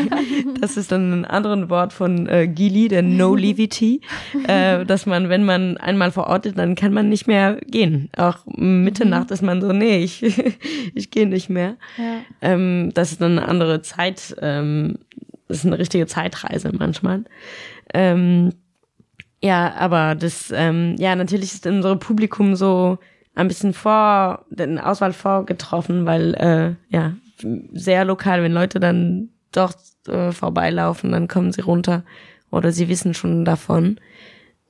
S4: das ist dann ein anderes Wort von äh, Gili, der No Levity, äh, dass man, wenn man einmal vor Ort ist, dann kann man nicht mehr gehen. Auch Mitternacht ist man so, nee, ich, ich gehe nicht mehr.
S3: Ja.
S4: Ähm, das ist dann eine andere Zeit, ähm, das ist eine richtige Zeitreise manchmal. Ähm, ja, aber das, ähm, ja, natürlich ist unser Publikum so ein bisschen vor, den Auswahl vorgetroffen, weil, äh, ja, sehr lokal, wenn Leute dann dort äh, vorbeilaufen, dann kommen sie runter oder sie wissen schon davon.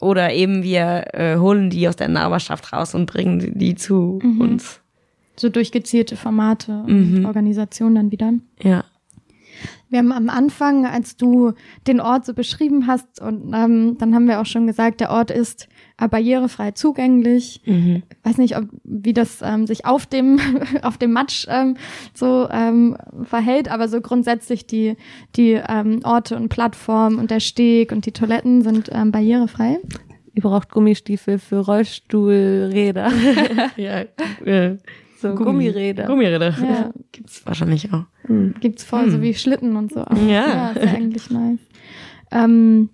S4: Oder eben wir äh, holen die aus der Nachbarschaft raus und bringen die zu uns.
S3: so durch gezielte Formate und
S4: Mhm.
S3: Organisationen dann wieder.
S4: Ja.
S3: Wir haben am Anfang, als du den Ort so beschrieben hast, und ähm, dann haben wir auch schon gesagt, der Ort ist äh, barrierefrei zugänglich.
S4: Mhm.
S3: Weiß nicht, ob, wie das ähm, sich auf dem auf dem Matsch ähm, so ähm, verhält, aber so grundsätzlich die die ähm, Orte und Plattformen und der Steg und die Toiletten sind ähm, barrierefrei.
S2: Ihr braucht Gummistiefel für Rollstuhlräder.
S4: ja. Äh,
S2: So
S4: Gummi-
S2: Gummiräder.
S4: Gummiräder.
S3: Ja.
S4: Gibt's wahrscheinlich auch.
S2: Hm.
S3: Gibt's voll, so
S4: Hm.
S3: wie Schlitten und so. auch.
S4: Ja.
S3: ist ja eigentlich nice. Ähm,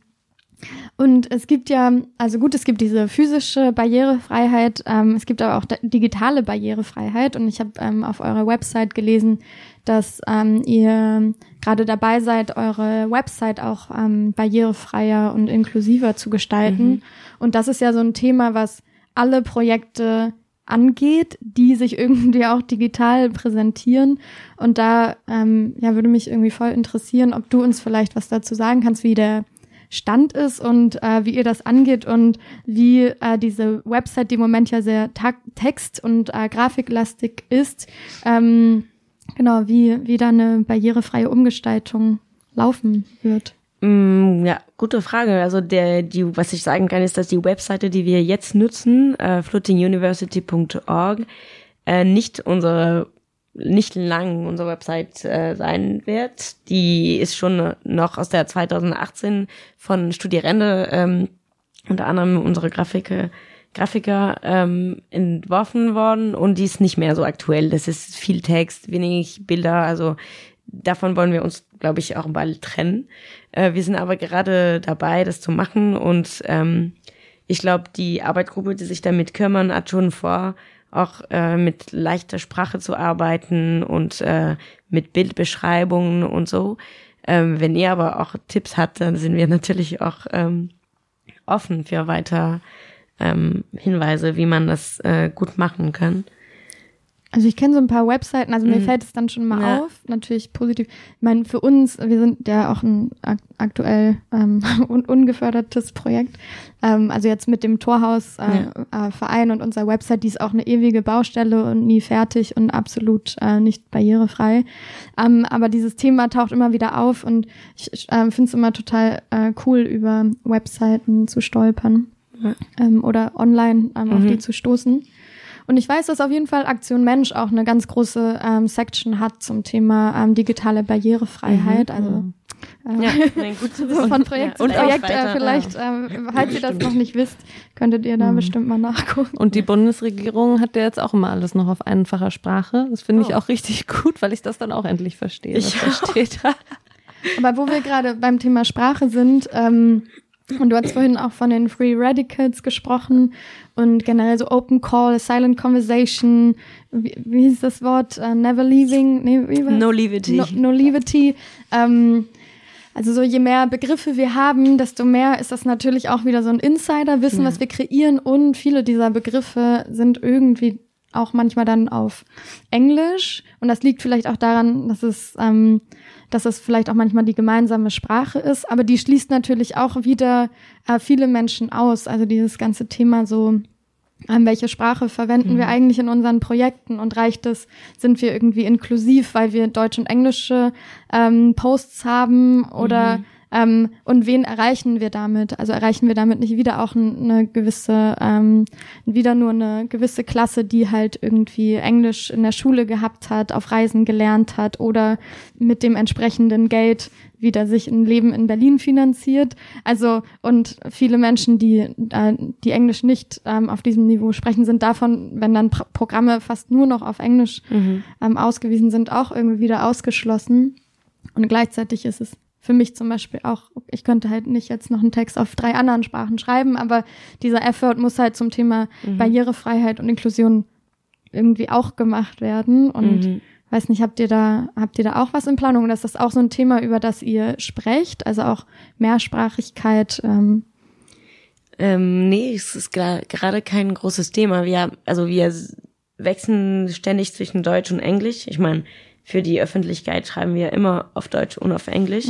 S3: und es gibt ja, also gut, es gibt diese physische Barrierefreiheit, ähm, es gibt aber auch digitale Barrierefreiheit. Und ich habe ähm, auf eurer Website gelesen, dass ähm, ihr gerade dabei seid, eure Website auch ähm, barrierefreier und inklusiver zu gestalten. Und das ist ja so ein Thema, was alle Projekte angeht, die sich irgendwie auch digital präsentieren. Und da ähm, ja, würde mich irgendwie voll interessieren, ob du uns vielleicht was dazu sagen kannst, wie der Stand ist und äh, wie ihr das angeht und wie äh, diese Website, die im Moment ja sehr text- und äh, grafiklastig ist, ähm, genau, wie, wie da eine barrierefreie Umgestaltung laufen wird.
S4: Mm, ja, gute Frage. Also der, die, was ich sagen kann, ist, dass die Webseite, die wir jetzt nutzen, äh, floatinguniversity.org, äh, nicht unsere, nicht lang unsere Website äh, sein wird. Die ist schon noch aus der 2018 von Studierende, ähm, unter anderem unsere Grafiker, Grafiker ähm, entworfen worden und die ist nicht mehr so aktuell. Das ist viel Text, wenig Bilder, also davon wollen wir uns, glaube ich, auch bald trennen. Äh, wir sind aber gerade dabei, das zu machen und ähm, ich glaube, die Arbeitsgruppe, die sich damit kümmern, hat schon vor, auch äh, mit leichter Sprache zu arbeiten und äh, mit Bildbeschreibungen und so. Ähm, wenn ihr aber auch Tipps habt, dann sind wir natürlich auch ähm, offen für weiter ähm, Hinweise, wie man das äh, gut machen kann.
S3: Also ich kenne so ein paar Webseiten, also mir
S4: Mhm.
S3: fällt es dann schon mal
S4: Ja.
S3: auf, natürlich positiv. Ich meine, für uns, wir sind ja auch ein ak aktuell ähm, un ungefördertes Projekt. Ähm, also jetzt mit dem Torhaus äh, äh, Verein und unserer Website, die ist auch eine ewige Baustelle und nie fertig und absolut äh, nicht barrierefrei. Ähm, aber dieses Thema taucht immer wieder auf und ich, äh, finde es immer total äh, cool, über Webseiten zu stolpern
S4: Ja.
S3: ähm, oder online ähm, auf
S4: Mhm.
S3: die zu stoßen. Und ich weiß, dass auf jeden Fall Aktion Mensch auch eine ganz große ähm, Section hat zum Thema ähm, digitale Barrierefreiheit.
S2: Mhm.
S3: Also äh,
S4: Ja, nein, gut zu wissen.
S3: von Projekt
S4: Ja,
S3: zu
S4: und auch
S3: Projekt, äh, vielleicht, ähm, falls ihr das noch nicht wisst, könntet ihr da
S2: Mhm.
S3: bestimmt mal nachgucken.
S2: Und die Bundesregierung hat ja jetzt auch immer alles noch auf einfacher Sprache. Das finde ich
S4: Oh.
S2: auch richtig gut, weil ich das dann auch endlich verstehe,
S4: Ich
S2: da steht.
S3: Aber wo wir gerade beim Thema Sprache sind, ähm, und du hast vorhin auch von den Free Radicals gesprochen und generell so Open Call, Silent Conversation, wie, wie hieß das Wort? Äh, never leaving, nee, wie war's?
S4: No Levity.
S3: No, no Levity. Ähm, also so je mehr Begriffe wir haben, desto mehr ist das natürlich auch wieder so ein Insider-Wissen,
S2: Ja.
S3: was wir kreieren und viele dieser Begriffe sind irgendwie auch manchmal dann auf Englisch und das liegt vielleicht auch daran, dass es ähm, dass es vielleicht auch manchmal die gemeinsame Sprache ist, aber die schließt natürlich auch wieder äh, viele Menschen aus. Also dieses ganze Thema so, ähm, welche Sprache verwenden wir eigentlich in unseren Projekten? Und reicht es, sind wir irgendwie inklusiv, weil wir Deutsch und Englische ähm, Posts haben? Oder ähm, und wen erreichen wir damit? Also erreichen wir damit nicht wieder auch eine gewisse, ähm, wieder nur eine gewisse Klasse, die halt irgendwie Englisch in der Schule gehabt hat, auf Reisen gelernt hat oder mit dem entsprechenden Geld wieder sich ein Leben in Berlin finanziert. Also und viele Menschen, die äh, die Englisch nicht ähm, auf diesem Niveau sprechen, sind davon, wenn dann Pro Programme fast nur noch auf Englisch
S4: Mhm.
S3: ähm, ausgewiesen sind, auch irgendwie wieder ausgeschlossen. Und gleichzeitig ist es für mich zum Beispiel auch, ich könnte halt nicht jetzt noch einen Text auf drei anderen Sprachen schreiben, aber dieser Effort muss halt zum Thema
S4: Mhm.
S3: Barrierefreiheit und Inklusion irgendwie auch gemacht werden. Und
S4: Mhm.
S3: weiß nicht, habt ihr da, habt ihr da auch was in Planung? Ist das auch so ein Thema, über das ihr sprecht? Also auch Mehrsprachigkeit, ähm,
S4: Ähm, nee, es ist gerade kein großes Thema. Wir, also wir wechseln ständig zwischen Deutsch und Englisch. Ich meine, für die Öffentlichkeit schreiben wir immer auf Deutsch und auf Englisch,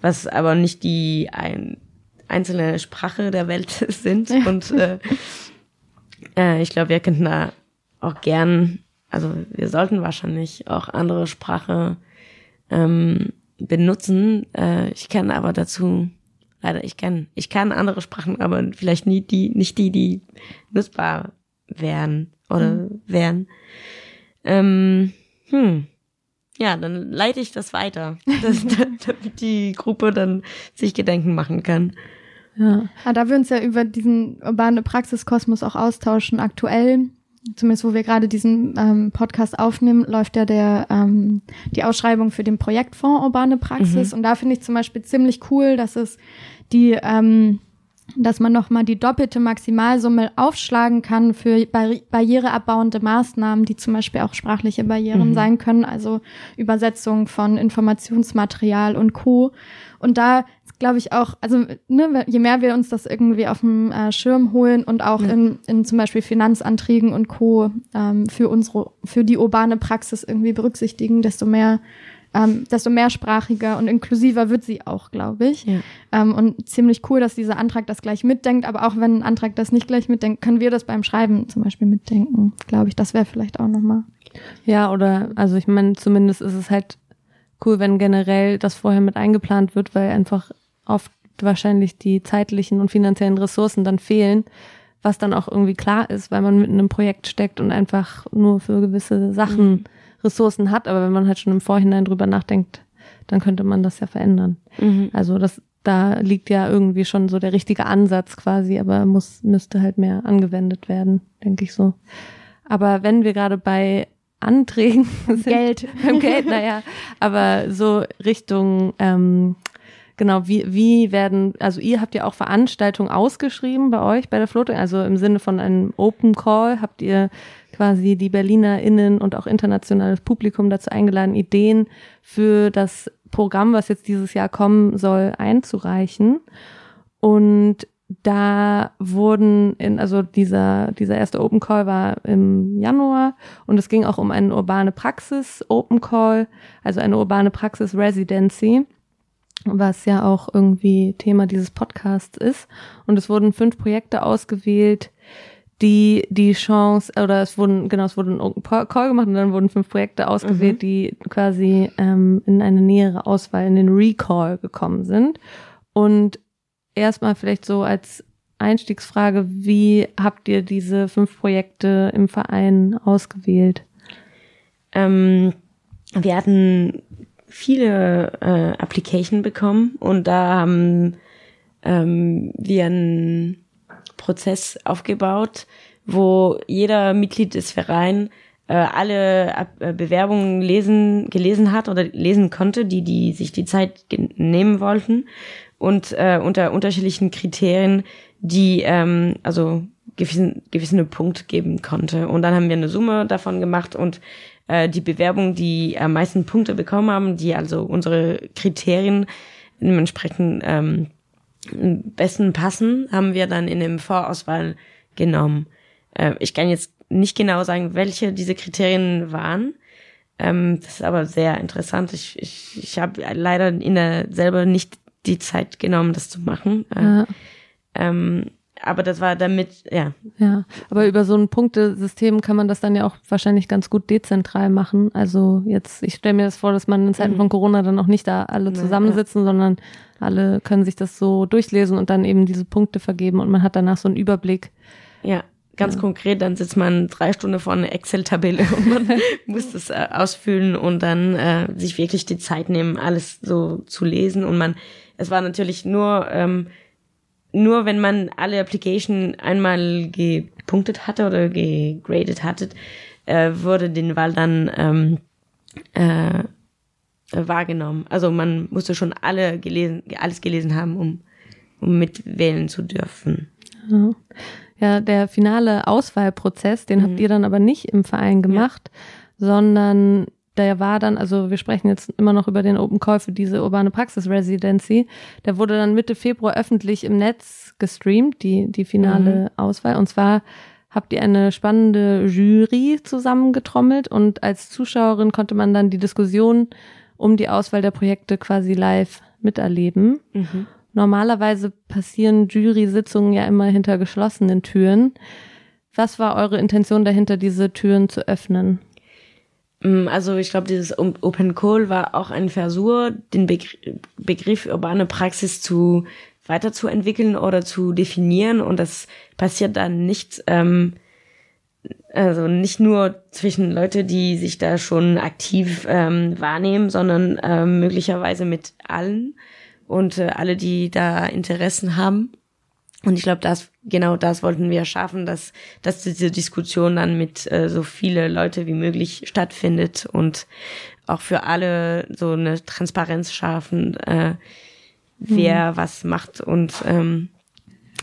S4: was aber nicht die ein, einzelne Sprache der Welt sind. Und äh, äh, ich glaube, wir könnten da auch gern also wir sollten wahrscheinlich auch andere Sprache ähm, benutzen. Äh, ich kann aber dazu leider ich kann ich kann andere Sprachen, aber vielleicht nie die nicht die die nutzbar wären oder mhm. wären. Ähm, hm. Ja, dann leite ich das weiter, dass, damit die Gruppe dann sich Gedenken machen kann.
S3: Ja. Ah, da wir uns ja über diesen urbane Praxiskosmos auch austauschen, aktuell, zumindest wo wir gerade diesen ähm, Podcast aufnehmen, läuft ja der ähm, die Ausschreibung für den Projektfonds Urbane Praxis. Mhm. Und da finde ich zum Beispiel ziemlich cool, dass es die ähm, dass man nochmal die doppelte Maximalsumme aufschlagen kann für barriereabbauende Maßnahmen, die zum Beispiel auch sprachliche Barrieren mhm. sein können, also Übersetzung von Informationsmaterial und Co. Und da glaube ich auch, also ne, je mehr wir uns das irgendwie auf dem äh, Schirm holen und auch ja. in, in zum Beispiel Finanzanträgen und Co. Ähm, für unsere, für die urbane Praxis irgendwie berücksichtigen, desto mehr ähm, desto mehrsprachiger und inklusiver wird sie auch, glaube ich. Ja. Ähm, und ziemlich cool, dass dieser Antrag das gleich mitdenkt, aber auch wenn ein Antrag das nicht gleich mitdenkt, können wir das beim Schreiben zum Beispiel mitdenken, glaube ich. Das wäre vielleicht auch nochmal.
S2: Ja, oder, also ich meine, zumindest ist es halt cool, wenn generell das vorher mit eingeplant wird, weil einfach oft wahrscheinlich die zeitlichen und finanziellen Ressourcen dann fehlen, was dann auch irgendwie klar ist, weil man in einem Projekt steckt und einfach nur für gewisse Sachen mhm. Ressourcen hat, aber wenn man halt schon im Vorhinein drüber nachdenkt, dann könnte man das ja verändern. Mhm. Also das, da liegt ja irgendwie schon so der richtige Ansatz quasi, aber muss, müsste halt mehr angewendet werden, denke ich so. Aber wenn wir gerade bei Anträgen
S3: sind, Geld,
S2: beim Geld, naja, aber so Richtung ähm, Genau, wie, wie werden, also ihr habt ja auch Veranstaltungen ausgeschrieben bei euch bei der Floating, also im Sinne von einem Open Call habt ihr quasi die BerlinerInnen und auch internationales Publikum dazu eingeladen, Ideen für das Programm, was jetzt dieses Jahr kommen soll, einzureichen. Und da wurden in, also dieser, dieser erste Open Call war im Januar und es ging auch um eine urbane Praxis Open Call, also eine urbane Praxis Residency, was ja auch irgendwie Thema dieses Podcasts ist. Und es wurden fünf Projekte ausgewählt, die die Chance, oder es wurden, genau, es wurden ein Call gemacht und dann wurden fünf Projekte ausgewählt, mhm. die quasi ähm, in eine nähere Auswahl, in den Recall gekommen sind. Und erstmal vielleicht so als Einstiegsfrage, wie habt ihr diese fünf Projekte im Verein ausgewählt?
S4: Ähm, wir hatten viele äh, Application bekommen und da haben ähm, wir einen Prozess aufgebaut, wo jeder Mitglied des Vereins äh, alle äh, Bewerbungen lesen, gelesen hat oder lesen konnte, die, die sich die Zeit nehmen wollten und äh, unter unterschiedlichen Kriterien, die ähm, also gewissen, gewissen Punkt geben konnte. Und dann haben wir eine Summe davon gemacht und äh, die Bewerbungen, die am meisten Punkte bekommen haben, die also unsere Kriterien dementsprechend ähm, besten passen, haben wir dann in dem Vorauswahl genommen. Äh, ich kann jetzt nicht genau sagen, welche diese Kriterien waren. Ähm, das ist aber sehr interessant. Ich, ich, ich habe leider in der selber nicht die Zeit genommen, das zu machen. Äh, ja. Ähm, aber das war damit, ja.
S2: Ja, aber über so ein Punktesystem kann man das dann ja auch wahrscheinlich ganz gut dezentral machen. Also jetzt, ich stelle mir das vor, dass man in Zeiten mhm. von Corona dann auch nicht da alle zusammensitzen, ja. sondern alle können sich das so durchlesen und dann eben diese Punkte vergeben und man hat danach so einen Überblick.
S4: Ja, ganz ja. konkret, dann sitzt man drei Stunden vor einer Excel-Tabelle und man muss das äh, ausfüllen und dann äh, sich wirklich die Zeit nehmen, alles so zu lesen. Und man, es war natürlich nur ähm, nur wenn man alle Application einmal gepunktet hatte oder gegradet hatte, äh, wurde den Wahl dann ähm, äh, wahrgenommen. Also man musste schon alle gelesen, alles gelesen haben, um, um mitwählen zu dürfen.
S2: Ja. ja der finale Auswahlprozess, den mhm. habt ihr dann aber nicht im Verein gemacht, ja. sondern der war dann, also wir sprechen jetzt immer noch über den Open Call für diese urbane Praxis Residency. Der wurde dann Mitte Februar öffentlich im Netz gestreamt, die, die finale mhm. Auswahl. Und zwar habt ihr eine spannende Jury zusammengetrommelt und als Zuschauerin konnte man dann die Diskussion um die Auswahl der Projekte quasi live miterleben. Mhm. Normalerweise passieren Jury-Sitzungen ja immer hinter geschlossenen Türen. Was war eure Intention dahinter, diese Türen zu öffnen?
S4: Mm, also ich glaube, dieses Open Call war auch ein Versuch, den Begr Begriff urbane Praxis zu weiterzuentwickeln oder zu definieren und das passiert dann nicht, ähm, also nicht nur zwischen Leute, die sich da schon aktiv ähm, wahrnehmen, sondern ähm, möglicherweise mit allen und äh, alle, die da Interessen haben. Und ich glaube, das genau das wollten wir schaffen, dass dass diese Diskussion dann mit äh, so viele Leute wie möglich stattfindet und auch für alle so eine Transparenz schaffen, äh, wer mhm. was macht und ähm,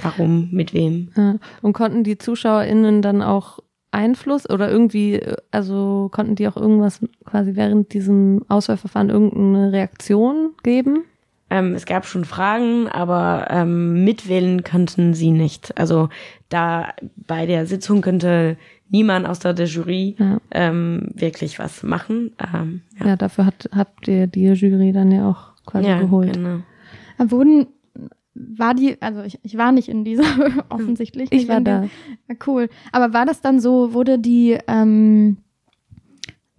S4: warum, mit wem.
S2: Ja. Und konnten die ZuschauerInnen dann auch Einfluss oder irgendwie, also konnten die auch irgendwas quasi während diesem Auswahlverfahren irgendeine Reaktion geben?
S4: Ähm, es gab schon Fragen, aber ähm, mitwählen könnten sie nicht. Also da bei der Sitzung könnte niemand aus der, der Jury ja. ähm, wirklich was machen. Ähm,
S2: ja. ja, dafür hat, habt ihr die Jury dann ja auch quasi ja, geholt. Genau.
S3: Wurden war die, also ich, ich war nicht in dieser offensichtlich.
S2: Ich war da.
S3: ja, cool. Aber war das dann so, wurde die ähm,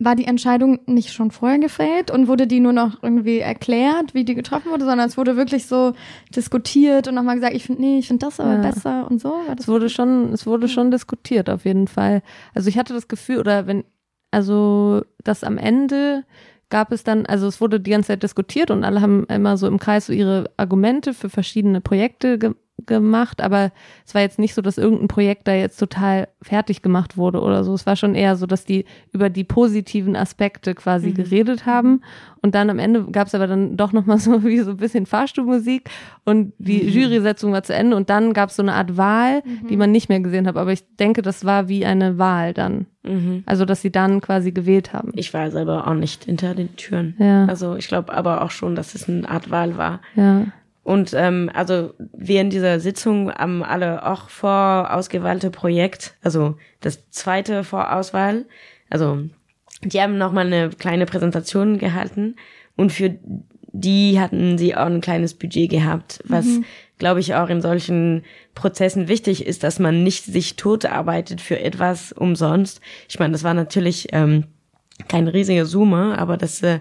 S3: war die Entscheidung nicht schon vorher gefällt und wurde die nur noch irgendwie erklärt, wie die getroffen wurde, sondern es wurde wirklich so diskutiert und nochmal gesagt, ich finde, nee, ich finde das aber ja. besser und so.
S2: es wurde schon, es wurde schon diskutiert auf jeden Fall. Also ich hatte das Gefühl, oder wenn, also, dass am Ende gab es dann, also es wurde die ganze Zeit diskutiert und alle haben immer so im Kreis so ihre Argumente für verschiedene Projekte ge gemacht, aber es war jetzt nicht so, dass irgendein Projekt da jetzt total fertig gemacht wurde oder so. Es war schon eher so, dass die über die positiven Aspekte quasi mhm. geredet haben und dann am Ende gab es aber dann doch nochmal so wie so ein bisschen Fahrstuhlmusik und die mhm. Jurysetzung war zu Ende und dann gab es so eine Art Wahl, mhm. die man nicht mehr gesehen hat. Aber ich denke, das war wie eine Wahl dann. Mhm. Also, dass sie dann quasi gewählt haben.
S4: Ich war selber auch nicht hinter den Türen.
S2: Ja.
S4: Also ich glaube aber auch schon, dass es eine Art Wahl war.
S2: Ja.
S4: Und ähm, also während dieser Sitzung haben alle auch vorausgewählte Projekt, also das zweite Vorauswahl, also die haben nochmal eine kleine Präsentation gehalten und für die hatten sie auch ein kleines Budget gehabt, was mhm. glaube ich auch in solchen Prozessen wichtig ist, dass man nicht sich tot arbeitet für etwas umsonst. Ich meine, das war natürlich ähm, keine riesige Summe, aber das äh,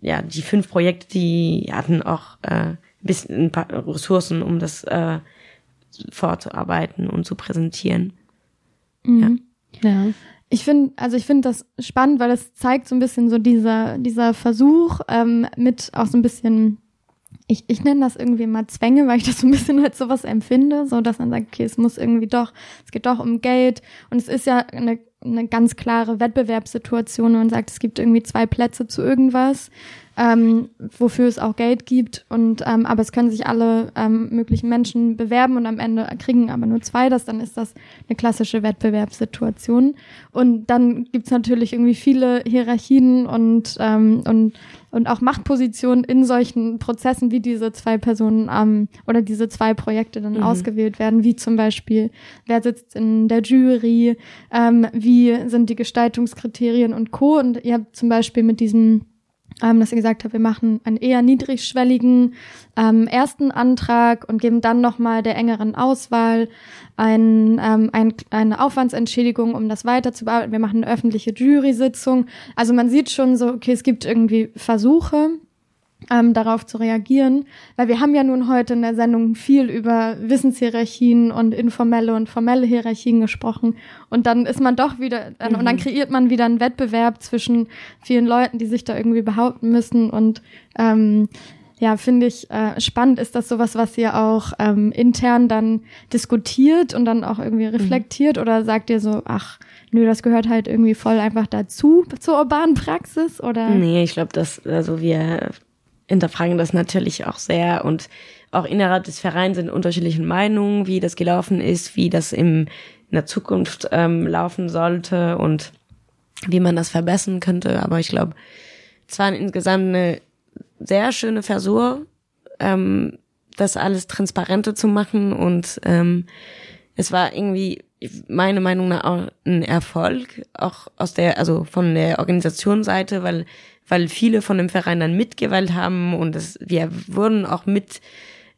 S4: ja die fünf Projekte, die hatten auch äh, bisschen ein paar Ressourcen, um das äh, vorzuarbeiten und zu präsentieren.
S3: Mhm. Ja. ja. Ich finde, also ich finde das spannend, weil es zeigt so ein bisschen so dieser, dieser Versuch ähm, mit auch so ein bisschen, ich, ich nenne das irgendwie mal Zwänge, weil ich das so ein bisschen als sowas empfinde, so dass man sagt, okay, es muss irgendwie doch, es geht doch um Geld und es ist ja eine, eine ganz klare Wettbewerbssituation und sagt, es gibt irgendwie zwei Plätze zu irgendwas ähm, wofür es auch Geld gibt. Und ähm, aber es können sich alle ähm, möglichen Menschen bewerben und am Ende kriegen aber nur zwei das, dann ist das eine klassische Wettbewerbssituation. Und dann gibt's natürlich irgendwie viele Hierarchien und, ähm, und, und auch Machtpositionen in solchen Prozessen, wie diese zwei Personen ähm, oder diese zwei Projekte dann mhm. ausgewählt werden, wie zum Beispiel, wer sitzt in der Jury, ähm, wie sind die Gestaltungskriterien und Co. Und ihr habt zum Beispiel mit diesem ähm, dass ihr gesagt habt, wir machen einen eher niedrigschwelligen ähm, ersten Antrag und geben dann nochmal der engeren Auswahl ein, ähm, ein, eine Aufwandsentschädigung, um das weiter zu bearbeiten. Wir machen eine öffentliche Jury-Sitzung. Also man sieht schon so, okay, es gibt irgendwie Versuche, ähm, darauf zu reagieren, weil wir haben ja nun heute in der Sendung viel über Wissenshierarchien und informelle und formelle Hierarchien gesprochen und dann ist man doch wieder dann, mhm. und dann mhm. kreiert man wieder einen Wettbewerb zwischen vielen Leuten, die sich da irgendwie behaupten müssen und ähm, ja, finde ich äh, spannend. Ist das sowas, was ihr auch ähm, intern dann diskutiert und dann auch irgendwie mhm. reflektiert mhm. oder sagt ihr so, ach, nö, das gehört halt irgendwie voll einfach dazu zur urbanen Praxis oder?
S4: Nee, ich glaube, dass also wir hinterfragen das natürlich auch sehr und auch innerhalb des Vereins sind unterschiedliche Meinungen, wie das gelaufen ist, wie das im, in der Zukunft ähm, laufen sollte und wie man das verbessern könnte. Aber ich glaube, es war insgesamt eine sehr schöne Versuch, ähm, das alles transparenter zu machen und ähm, es war irgendwie meine Meinung nach auch ein Erfolg, auch aus der, also von der Organisationsseite, weil weil viele von dem Verein dann mitgewählt haben und es, wir wurden auch mit,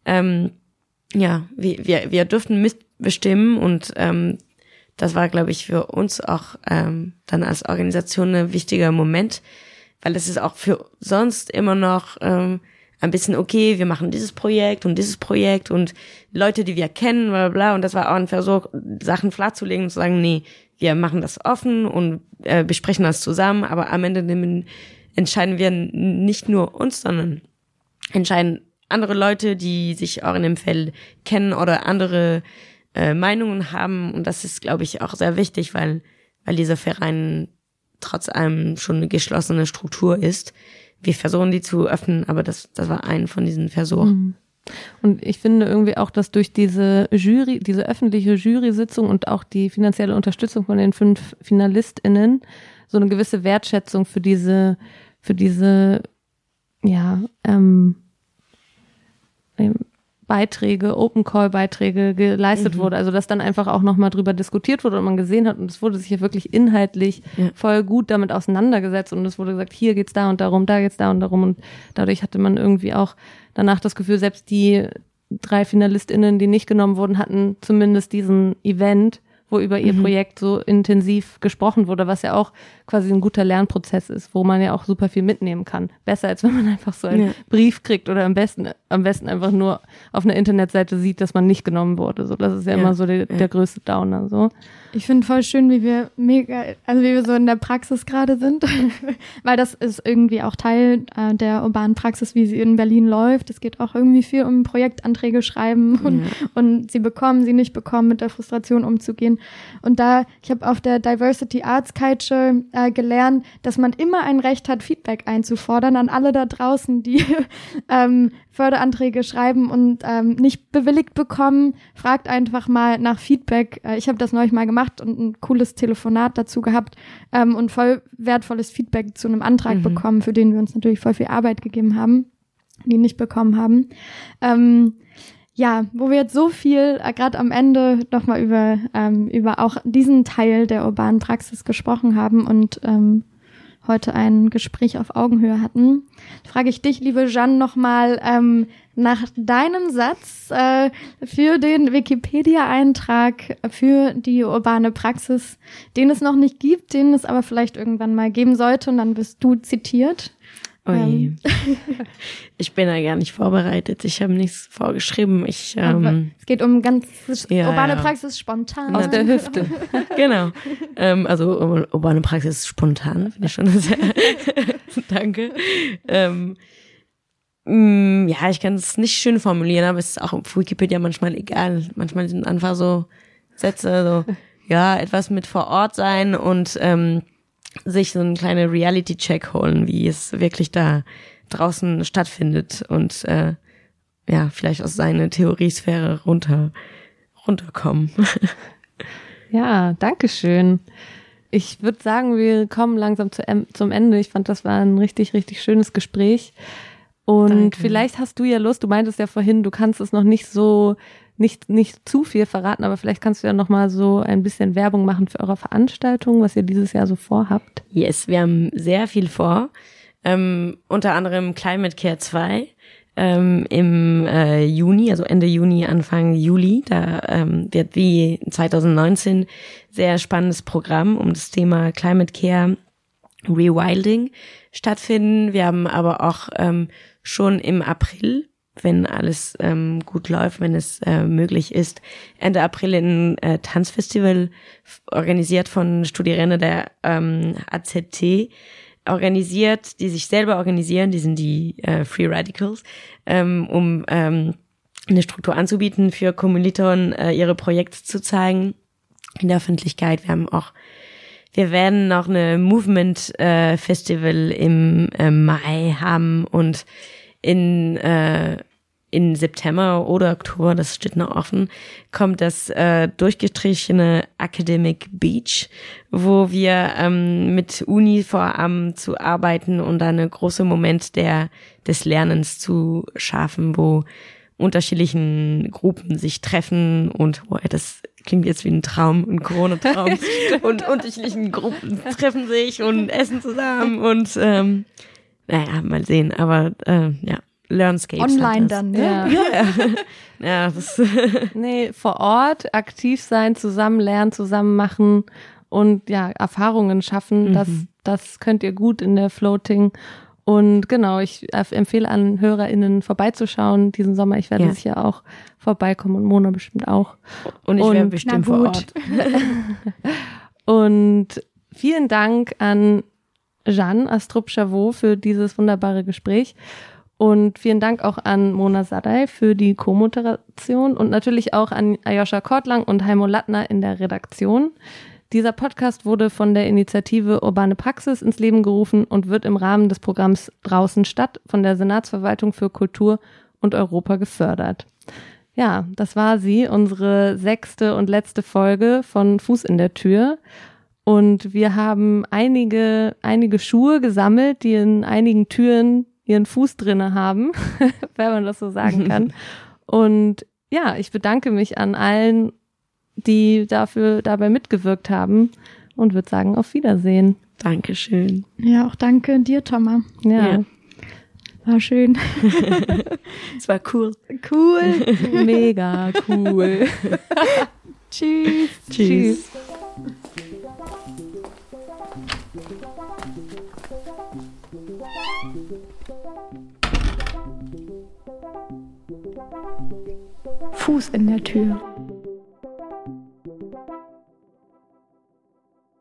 S4: ähm, ja, wir, wir, wir durften mitbestimmen und ähm, das war, glaube ich, für uns auch ähm, dann als Organisation ein wichtiger Moment, weil es ist auch für sonst immer noch ähm, ein bisschen, okay, wir machen dieses Projekt und dieses Projekt und Leute, die wir kennen, bla bla. Und das war auch ein Versuch, Sachen flatzulegen und zu sagen, nee, wir machen das offen und äh, besprechen das zusammen, aber am Ende nehmen, entscheiden wir nicht nur uns, sondern entscheiden andere Leute, die sich auch in dem Feld kennen oder andere äh, Meinungen haben. Und das ist, glaube ich, auch sehr wichtig, weil, weil dieser Verein trotz allem schon eine geschlossene Struktur ist. Wir versuchen die zu öffnen, aber das, das war ein von diesen Versuchen. Mhm.
S2: Und ich finde irgendwie auch, dass durch diese Jury, diese öffentliche Jury-Sitzung und auch die finanzielle Unterstützung von den fünf FinalistInnen so eine gewisse Wertschätzung für diese, für diese, ja, ähm, Beiträge, Open Call Beiträge geleistet mhm. wurde. Also dass dann einfach auch nochmal drüber diskutiert wurde und man gesehen hat und es wurde sich ja wirklich inhaltlich ja. voll gut damit auseinandergesetzt und es wurde gesagt, hier geht's da und darum, da geht's da und darum und dadurch hatte man irgendwie auch danach das Gefühl, selbst die drei FinalistInnen, die nicht genommen wurden, hatten zumindest diesen Event wo über ihr mhm. Projekt so intensiv gesprochen wurde, was ja auch quasi ein guter Lernprozess ist, wo man ja auch super viel mitnehmen kann. Besser als wenn man einfach so einen ja. Brief kriegt oder am besten, am besten einfach nur auf einer Internetseite sieht, dass man nicht genommen wurde. So, das ist ja, ja. immer so der, der größte Downer. So.
S3: Ich finde voll schön, wie wir mega, also wie wir so in der Praxis gerade sind, weil das ist irgendwie auch Teil äh, der urbanen Praxis, wie sie in Berlin läuft. Es geht auch irgendwie viel um Projektanträge schreiben und, und sie bekommen, sie nicht bekommen, mit der Frustration umzugehen. Und da, ich habe auf der Diversity Arts Culture äh, gelernt, dass man immer ein Recht hat, Feedback einzufordern an alle da draußen, die ähm, Förderanträge schreiben und ähm, nicht bewilligt bekommen. Fragt einfach mal nach Feedback. Äh, ich habe das neulich mal gemacht und ein cooles Telefonat dazu gehabt ähm, und voll wertvolles Feedback zu einem Antrag mhm. bekommen, für den wir uns natürlich voll viel Arbeit gegeben haben, die nicht bekommen haben. Ähm, ja, wo wir jetzt so viel äh, gerade am Ende nochmal über, ähm, über auch diesen Teil der urbanen Praxis gesprochen haben und ähm, heute ein Gespräch auf Augenhöhe hatten, frage ich dich, liebe Jeanne, nochmal ähm, nach deinem Satz äh, für den Wikipedia-Eintrag für die urbane Praxis, den es noch nicht gibt, den es aber vielleicht irgendwann mal geben sollte und dann bist du zitiert.
S4: Ui. Ähm. Ich bin da gar nicht vorbereitet. Ich habe nichts vorgeschrieben. Ich, ähm,
S3: es geht um ganz ja, urbane ja. Praxis spontan.
S2: Aus der Hüfte.
S4: genau. Ähm, also urbane Praxis spontan, finde ich schon sehr. Danke. Ähm, mh, mm, ja, ich kann es nicht schön formulieren, aber es ist auch auf Wikipedia manchmal egal. Manchmal sind einfach so Sätze, so ja, etwas mit vor Ort sein und ähm, sich so einen kleinen Reality-Check holen, wie es wirklich da draußen stattfindet und äh, ja, vielleicht aus seiner Theoriesphäre runter runterkommen.
S2: ja, danke schön. Ich würde sagen, wir kommen langsam zu, zum Ende. Ich fand, das war ein richtig, richtig schönes Gespräch. Und Danke. vielleicht hast du ja Lust, du meintest ja vorhin, du kannst es noch nicht so nicht, nicht zu viel verraten, aber vielleicht kannst du ja noch mal so ein bisschen Werbung machen für eure Veranstaltung, was ihr dieses Jahr so vorhabt.
S4: Yes, wir haben sehr viel vor. Ähm, unter anderem Climate Care 2 ähm, im äh, Juni, also Ende Juni, Anfang Juli. Da ähm, wird wie 2019 sehr spannendes Programm um das Thema Climate Care Rewilding stattfinden. Wir haben aber auch ähm, schon im April wenn alles ähm, gut läuft, wenn es äh, möglich ist, Ende April ein äh, Tanzfestival organisiert von Studierenden der ähm, AZT organisiert, die sich selber organisieren, die sind die äh, Free Radicals, ähm, um ähm, eine Struktur anzubieten für Kommilitonen, äh, ihre Projekte zu zeigen in der Öffentlichkeit. Wir haben auch wir werden noch eine Movement äh, Festival im äh, Mai haben und in, äh, in September oder Oktober, das steht noch offen, kommt das äh, durchgestrichene Academic Beach, wo wir ähm, mit Uni vorhaben zu arbeiten und eine große Moment der des Lernens zu schaffen, wo unterschiedlichen Gruppen sich treffen und boah, das klingt jetzt wie ein Traum, ein Corona-Traum und unterschiedlichen Gruppen treffen sich und essen zusammen und ähm, naja, mal sehen. Aber äh, ja, Learnscapes.
S3: Online dann, ne?
S2: Ja.
S4: Ja, das,
S2: Nee, vor Ort aktiv sein, zusammen lernen, zusammen machen und ja, Erfahrungen schaffen. Das, das könnt ihr gut in der Floating. Und genau, ich empfehle an HörerInnen vorbeizuschauen diesen Sommer. Ich werde
S4: Ja.
S2: sicher auch vorbeikommen und Mona bestimmt auch.
S4: und ich
S2: Und-
S4: bestimmt vor. Ort.
S2: Und vielen Dank an Jeanne Astrup-Chavot für dieses wunderbare Gespräch. Und vielen Dank auch an Mona Sadai für die Co-Moderation und natürlich auch an Ayosha Kortlang und Heimo Lattner in der Redaktion. Dieser Podcast wurde von der Initiative Urbane Praxis ins Leben gerufen und wird im Rahmen des Programms Draußen statt von der Senatsverwaltung für Kultur und Europa gefördert. Ja, das war sie, unsere sechste und letzte Folge von Fuß in der Tür. Und wir haben einige, einige Schuhe gesammelt, die in einigen Türen ihren Fuß drinne haben, wenn man das so sagen kann. Und ja, ich bedanke mich an allen, die dafür dabei mitgewirkt haben und würde sagen, auf Wiedersehen.
S4: Dankeschön.
S3: Ja, auch danke dir, Thomas.
S2: Ja,
S4: Ja.
S3: War schön.
S4: Es war cool.
S3: Cool.
S2: mega cool.
S3: Tschüss.
S2: Tschüss.
S1: Fuß in der Tür.